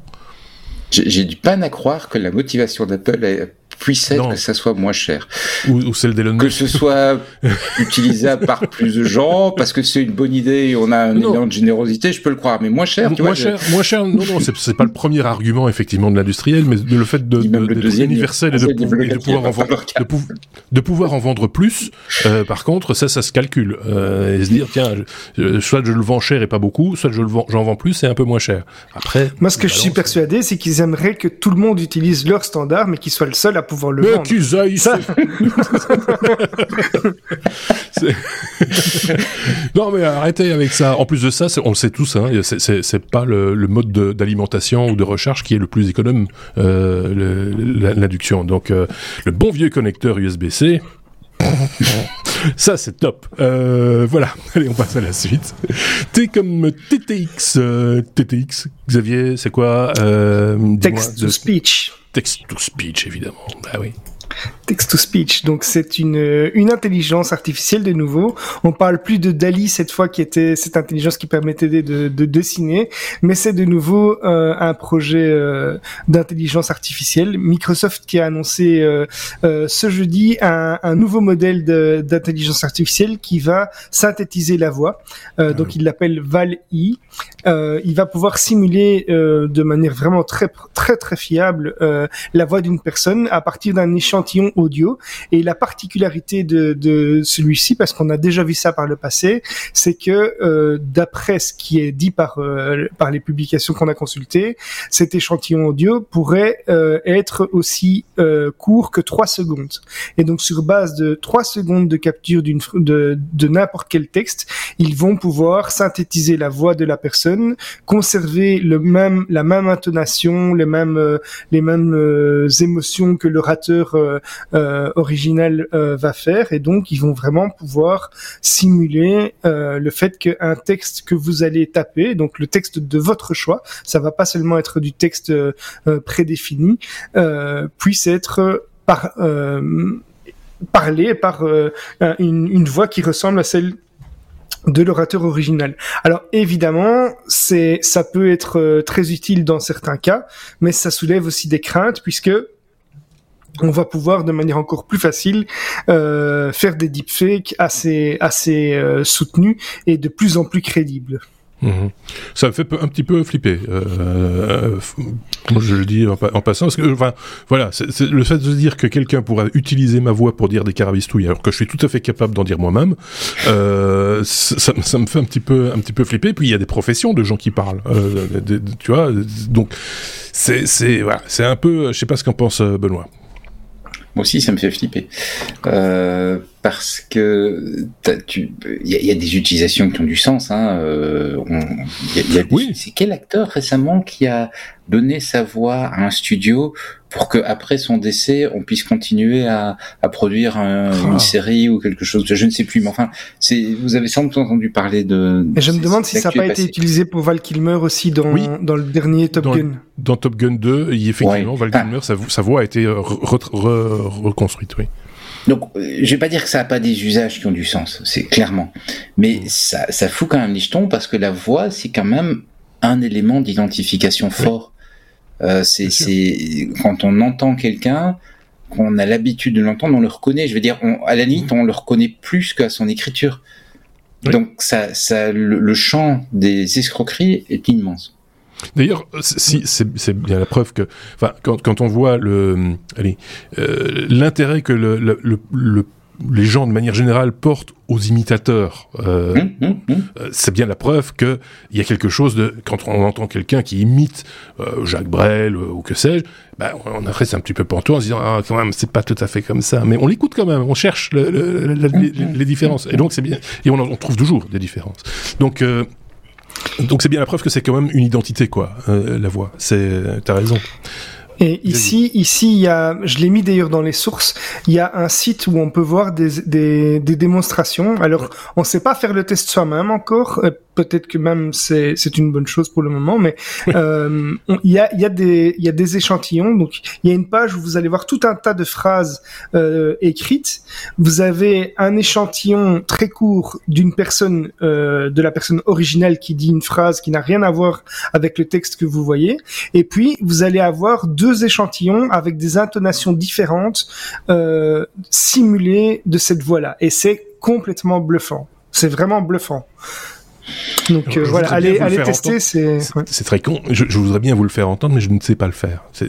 J'ai du peine à croire que la motivation d'Apple puisse être que ça soit moins cher.
Ou, celle d'Elon
Que ce soit (laughs) utilisable par plus de gens, parce que c'est une bonne idée et on a un élan de générosité, je peux le croire. Mais moins cher, tu
moins cher, moins cher, non, non, c'est pas le premier argument, effectivement, de l'industriel, mais de, le fait de, de, de universel et de, de, pouvoir en vendre, de, pouvoir en vendre plus, euh, par contre, ça, ça se calcule. Euh, et se dire, tiens, soit je le vends cher et pas beaucoup, soit je le vends, j'en vends plus et un peu moins cher. Après.
Moi, ce que je suis persuadé, c'est qu'ils aimeraient que tout le monde utilise leur standard, mais qu'ils soient le seul à pouvoir le mais qu'ils
aillent ça... non mais arrêtez avec ça. En plus de ça, on le sait tous, hein, c'est pas le, le mode d'alimentation ou de recharge qui est le plus économe, euh, l'induction. Donc euh, le bon vieux connecteur USB-C. Ça, c'est top. Euh, voilà. (laughs) Allez, on passe à la suite. T comme TTX. Euh, TTX, Xavier, c'est quoi
euh, Text to speech.
Text to speech, évidemment. Bah oui.
Text-to-speech. Donc c'est une, une intelligence artificielle de nouveau. On parle plus de Dali cette fois qui était cette intelligence qui permettait de, de, dessiner, mais c'est de nouveau euh, un projet euh, d'intelligence artificielle. Microsoft qui a annoncé euh, ce jeudi un, un nouveau modèle d'intelligence artificielle qui va synthétiser la voix. Ah donc il l'appelle Val-I. il va pouvoir simuler de manière vraiment très très très fiable la voix d'une personne à partir d'un échantillon audio. Et la particularité de, celui-ci, parce qu'on a déjà vu ça par le passé, c'est que euh, d'après ce qui est dit par euh, par les publications qu'on a consultées, cet échantillon audio pourrait euh, être aussi court que 3 secondes. Et donc sur base de 3 secondes de capture d'une de, de n'importe quel texte, ils vont pouvoir synthétiser la voix de la personne, conserver le même la même intonation, les mêmes les mêmes émotions que l'orateur original euh, va faire et donc ils vont vraiment pouvoir simuler euh, le fait qu'un texte que vous allez taper, donc le texte de votre choix, ça va pas seulement être du texte prédéfini, puisse être par parlé par une, une, voix qui ressemble à celle de l'orateur original. Alors évidemment, c'est ça peut être très utile dans certains cas, mais ça soulève aussi des craintes puisque on va pouvoir de manière encore plus facile euh, faire des deepfakes assez assez euh, soutenus et de plus en plus crédibles.
Mhm. Ça me fait un petit peu flipper. Euh, je le dis en, passant, parce que, enfin, voilà, le fait de dire que quelqu'un pourra utiliser ma voix pour dire des carabistouilles, alors que je suis tout à fait capable d'en dire moi-même, ça, me fait un petit peu, un petit peu flipper. Puis il y a des professions de gens qui parlent, tu vois, donc c'est, c'est, voilà, c'est un peu, je sais pas ce qu'en pense Benoît.
Moi aussi, ça me fait flipper. Euh, parce que il y, y, a des utilisations qui ont du sens. Hein. Euh, y a, oui. C'est quel acteur récemment qui a donné sa voix à un studio pour que après son décès, on puisse continuer à, à produire un, ah. une série ou quelque chose. Je ne sais plus, mais enfin, c'est vous avez sans doute entendu parler de.
Et je me demande si ça n'a pas été utilisé pour Val Kilmer aussi dans dans le dernier Top Gun.
Dans Top Gun 2, effectivement, Val Kilmer, sa, sa, voix a été reconstruite, oui.
Donc, euh, je vais pas dire que ça a pas des usages qui ont du sens, c'est clairement. Mais ça, ça fout quand même les jetons parce que la voix, c'est quand même un élément d'identification fort. Euh, c'est, quand on entend quelqu'un, qu'on a l'habitude de l'entendre, on le reconnaît. Je veux dire, on, à la limite, on le reconnaît plus qu'à son écriture. Donc, ça, ça, le champ des escroqueries est immense.
D'ailleurs, si, c'est bien la preuve que, enfin, quand, quand on voit le, allez, euh, l'intérêt que le, le, le les gens de manière générale portent aux imitateurs, euh, hum, hum, hum. Euh, c'est bien la preuve que il y a quelque chose de quand on entend quelqu'un qui imite euh, Jacques Brel ou que sais-je, ben, on c'est un petit peu pantois en se disant ah quand même c'est pas tout à fait comme ça, mais on l'écoute quand même, on cherche les, différences et donc c'est bien et on, on, trouve toujours des différences. Donc donc c'est bien la preuve que c'est quand même une identité quoi, la voix. C'est t'as raison.
Et ici, ici, il y a, je l'ai mis d'ailleurs dans les sources, il y a un site où on peut voir des, des, des démonstrations. Alors, on ne sait pas faire le test soi-même encore. Peut-être que même c'est, c'est une bonne chose pour le moment, mais (laughs) euh, il y, a, y, a des, y a des échantillons. Donc, il y a une page où vous allez voir tout un tas de phrases euh, écrites. Vous avez un échantillon très court d'une personne, euh, de la personne originelle qui dit une phrase qui n'a rien à voir avec le texte que vous voyez. Et puis, vous allez avoir deux deux échantillons avec des intonations différentes euh, simulées de cette voix-là. Et c'est complètement bluffant. C'est vraiment bluffant. Donc euh, voilà, allez, allez tester, c'est...
C'est très con. Je, je, voudrais bien vous le faire entendre, mais je ne sais pas le faire. (laughs) C'est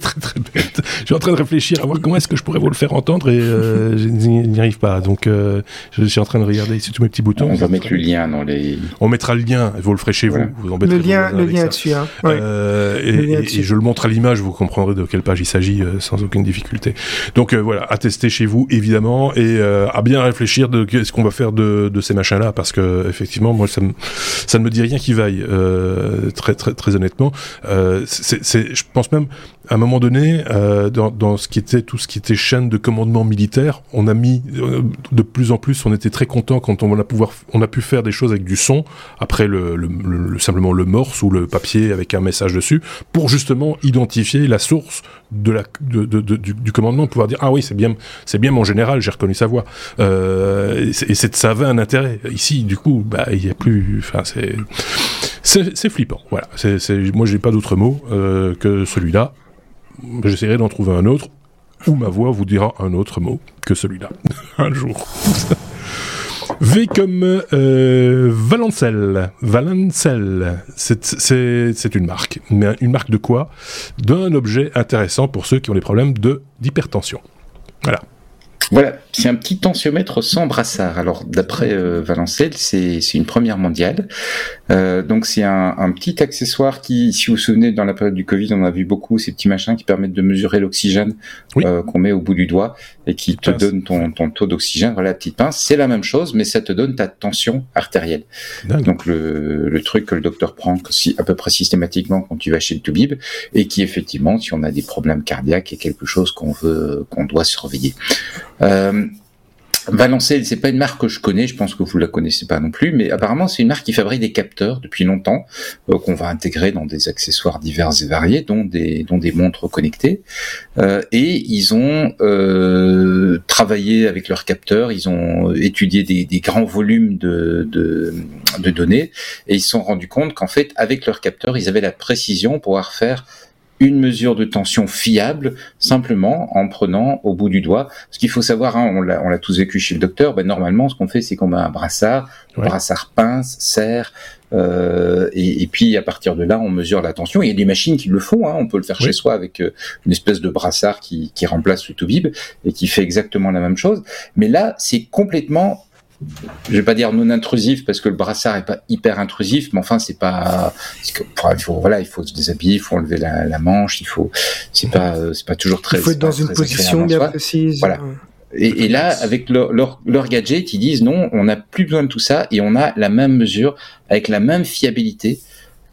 très très bête. Je suis en train de réfléchir à voir comment est-ce que je pourrais vous le faire entendre et euh, je n'y arrive pas. Donc euh, je suis en train de regarder ici tous mes petits boutons.
On va mettre le lien dans les...
On mettra le lien, vous le ferez chez vous. vous
le lien, le lien dessus. Hein.
Euh, et, et, je le montre à l'image, vous comprendrez de quelle page il s'agit euh, sans aucune difficulté. Donc euh, voilà, à tester chez vous évidemment et à bien réfléchir de ce qu'on va faire de, de ces machins-là parce que effectivement moi ça ne me dit rien qui vaille, euh, très, très, très honnêtement. Euh, c'est, je pense même, à un moment donné, euh, dans, ce qui était tout ce qui était chaîne de commandement militaire, on a mis euh, de plus en plus, on était très content quand on a pouvoir, on a pu faire des choses avec du son après le, le, le, simplement le morse ou le papier avec un message dessus, pour justement identifier la source de la de, du, commandement, pouvoir dire ah oui c'est bien c'est bien mon général, j'ai reconnu sa voix. Euh, et, c'est, ça avait un intérêt. Ici, du coup, bah il y a plus, enfin c'est c'est flippant. Voilà, c'est, moi j'ai pas d'autre mot que celui-là. J'essaierai d'en trouver un autre, ou ma voix vous dira un autre mot que celui-là, (laughs) un jour. V comme euh, Valencel. C'est une marque. Mais une marque de quoi? D'un objet intéressant pour ceux qui ont des problèmes d'hypertension. Voilà.
Voilà, c'est un petit tensiomètre sans brassard. Alors d'après euh, Valencel, c'est une première mondiale. Euh, donc c'est un, un, petit accessoire qui, si vous vous souvenez, dans la période du Covid, on a vu beaucoup ces petits machins qui permettent de mesurer l'oxygène euh, qu'on met au bout du doigt et qui te donne ton, ton taux d'oxygène. Voilà, la petite pince, c'est la même chose, mais ça te donne ta tension artérielle. Donc le, le, truc que le docteur prend à peu près systématiquement quand tu vas chez le toubib et qui effectivement, si on a des problèmes cardiaques, est quelque chose qu'on veut, qu'on doit surveiller. Euh, Valencel, c'est pas une marque que je connais, je pense que vous la connaissez pas non plus, mais apparemment c'est une marque qui fabrique des capteurs depuis longtemps euh, qu'on va intégrer dans des accessoires divers et variés, dont des dont des montres connectées. Euh, et ils ont euh, travaillé avec leurs capteurs, ils ont étudié des, des grands volumes de, de, de données et ils se sont rendus compte qu'en fait avec leurs capteurs ils avaient la précision pour pouvoir faire une mesure de tension fiable simplement en prenant au bout du doigt. Ce qu'il faut savoir, hein, on l'a tous vécu chez le docteur, ben, normalement ce qu'on fait c'est qu'on met un brassard, brassard pince, serre, euh, et, et, puis à partir de là on mesure la tension. Il y a des machines qui le font, hein, on peut le faire chez soi avec euh, une espèce de brassard qui, qui remplace le Toubib et qui fait exactement la même chose. Mais là c'est complètement je vais pas dire non intrusif parce que le brassard est pas hyper intrusif, mais enfin c'est pas, il faut voilà, il faut se déshabiller, il faut enlever la, la manche, il faut, c'est pas, c'est pas toujours très.
Il faut être dans une position bien précise.
Voilà. Et, et, là, avec leur, leur, leur, gadget, ils disent non, on n'a plus besoin de tout ça et on a la même mesure avec la même fiabilité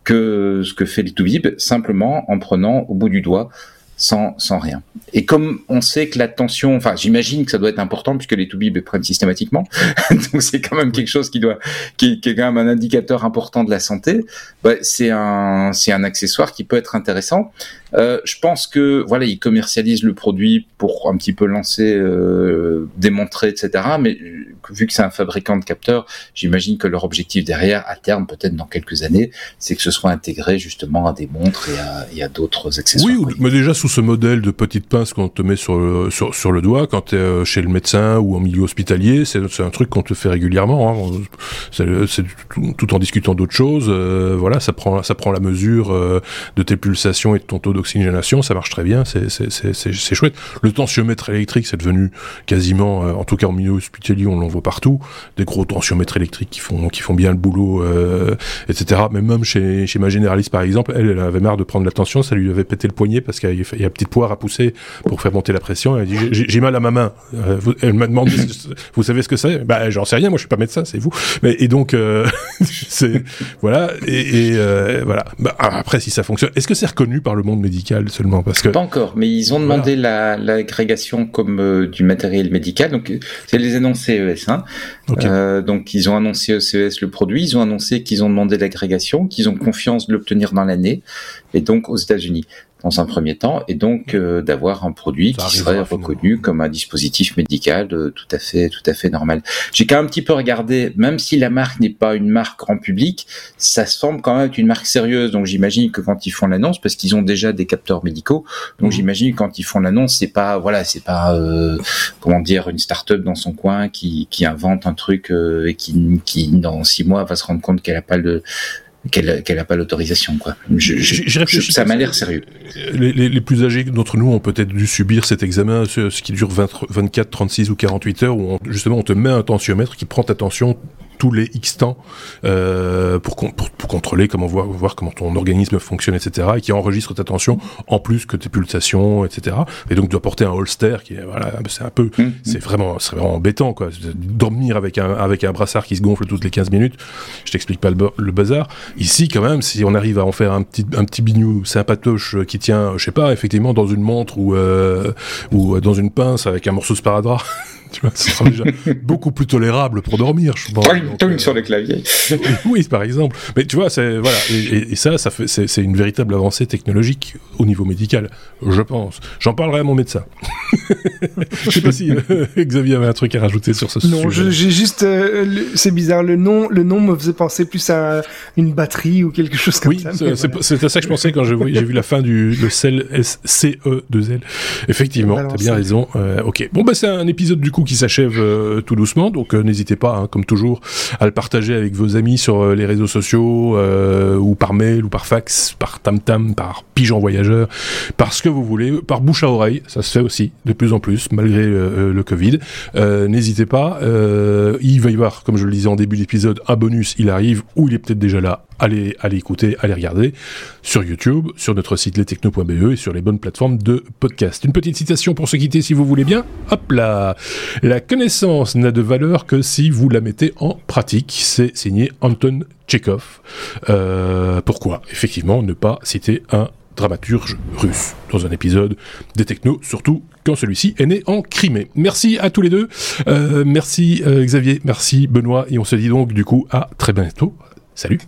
que ce que fait le Toubib, simplement en prenant au bout du doigt sans, sans rien. Et comme on sait que la tension, enfin j'imagine que ça doit être important puisque les toubibs prennent systématiquement, (laughs) donc c'est quand même quelque chose qui doit, qui, qui, est quand même un indicateur important de la santé. Bah, c'est un, c'est un accessoire qui peut être intéressant. Euh, je pense que voilà, ils commercialisent le produit pour un petit peu lancer, euh, démontrer, etc. Mais vu que c'est un fabricant de capteurs, j'imagine que leur objectif derrière, à terme, peut-être dans quelques années, c'est que ce soit intégré justement à des montres et à, d'autres accessoires.
Oui, mais déjà sous ce modèle de petite pince qu'on te met sur le, sur, le doigt quand tu es euh, chez le médecin ou en milieu hospitalier. C'est un truc qu'on te fait régulièrement. Hein. C'est tout, tout, en discutant d'autres choses. Euh, voilà, ça prend, ça prend la mesure euh, de tes pulsations et de ton taux d'oxygénation. Ça marche très bien. C'est chouette. Le tensiomètre électrique, c'est devenu quasiment, en tout cas en milieu hospitalier, on l'en voit partout. Des gros tensiomètres électriques qui font, qui font bien le boulot, etc. Mais même chez, chez ma généraliste, par exemple, elle, elle avait marre de prendre la tension. Ça lui avait pété le poignet parce qu'il y a une petite poire à pousser pour faire monter la pression. Elle dit j'ai mal à ma main. Euh, elle m'a demandé vous savez ce que c'est? Bah j'en sais rien. Moi je suis pas médecin, c'est vous. Et donc euh, (laughs) voilà et, euh, voilà. Bah, après si ça fonctionne, est-ce que c'est reconnu par le monde médical seulement parce que
pas encore, mais ils ont demandé l'agrégation comme du matériel médical. Donc c'est les annoncés ES. Hein. donc ils ont annoncé au CES le produit, ils ont annoncé qu'ils ont demandé l'agrégation, qu'ils ont confiance de l'obtenir dans l'année et donc aux États-Unis dans un premier temps, et donc euh, d'avoir un produit qui serait reconnu comme un dispositif médical euh, tout à fait, tout à fait normal. J'ai quand même un petit peu regardé, même si la marque n'est pas une marque grand public, ça semble quand même être une marque sérieuse. Donc j'imagine que quand ils font l'annonce, parce qu'ils ont déjà des capteurs médicaux, donc mhm. j'imagine que quand ils font l'annonce, c'est pas, voilà, c'est pas, euh, comment dire, une start-up dans son coin qui, qui invente un truc et qui, qui dans six mois va se rendre compte qu'elle a pas le qu'elle n'a pas l'autorisation. quoi. ça m'a l'air sérieux.
Les, les, plus âgés d'entre nous ont peut-être dû subir cet examen, ce, qui dure 24, 36 ou 48 heures, où justement on te met un tensiomètre qui prend ta tension tous les X temps euh, pour, pour, pour, contrôler comment voir, voir comment ton organisme fonctionne, etc. et qui enregistre ta tension en plus que tes pulsations, etc. Et donc doit porter un holster qui est voilà, c'est un peu, mmh. c'est vraiment, c'est vraiment embêtant quoi. Dormir avec un avec un brassard qui se gonfle toutes les 15 minutes, je t'explique pas le, le, bazar. Ici quand même, si on arrive à en faire un petit un petit bignou sympatoche qui tient, je sais pas, effectivement dans une montre ou euh, ou dans une pince avec un morceau de sparadrap. (laughs) (laughs) tu vois, ce sera déjà beaucoup plus tolérable pour dormir, je pense.
Euh, sur le clavier. (laughs)
oui, par exemple. Mais tu vois, c'est voilà, et, et, ça, ça fait, c'est une véritable avancée technologique au niveau médical, je pense. J'en parlerai à mon médecin. (laughs) je sais pas si euh, Xavier avait un truc à rajouter sur ce
non, sujet. Non, j'ai juste, euh, c'est bizarre, le nom, le nom me faisait penser plus à une batterie ou quelque chose comme ça.
Oui, c'est à ça que je pensais quand j'ai vu la fin du le CE de L. Effectivement, t'as bien raison. ok. Bon bah c'est un épisode du qui s'achève euh, tout doucement, donc euh, n'hésitez pas, hein, comme toujours, à le partager avec vos amis sur euh, les réseaux sociaux, ou par mail, ou par fax, par tam-tam, par pigeon voyageur, parce que vous voulez, par bouche à oreille, ça se fait aussi de plus en plus, malgré le Covid. n'hésitez pas, il va y avoir, comme je le disais en début d'épisode, un bonus, il arrive, ou il est peut-être déjà là, allez, allez écouter, allez regarder sur YouTube, sur notre site lestechno.be et sur les bonnes plateformes de podcast. Une petite citation pour se quitter si vous voulez bien. Hop là La connaissance n'a de valeur que si vous la mettez en pratique. C'est signé Anton Tchekhov. Euh, pourquoi? Effectivement, ne pas citer un dramaturge russe dans un épisode des technos, surtout quand celui-ci est né en Crimée. Merci à tous les deux. Euh, merci euh, Xavier, merci Benoît, et on se dit donc du coup à très bientôt. Salut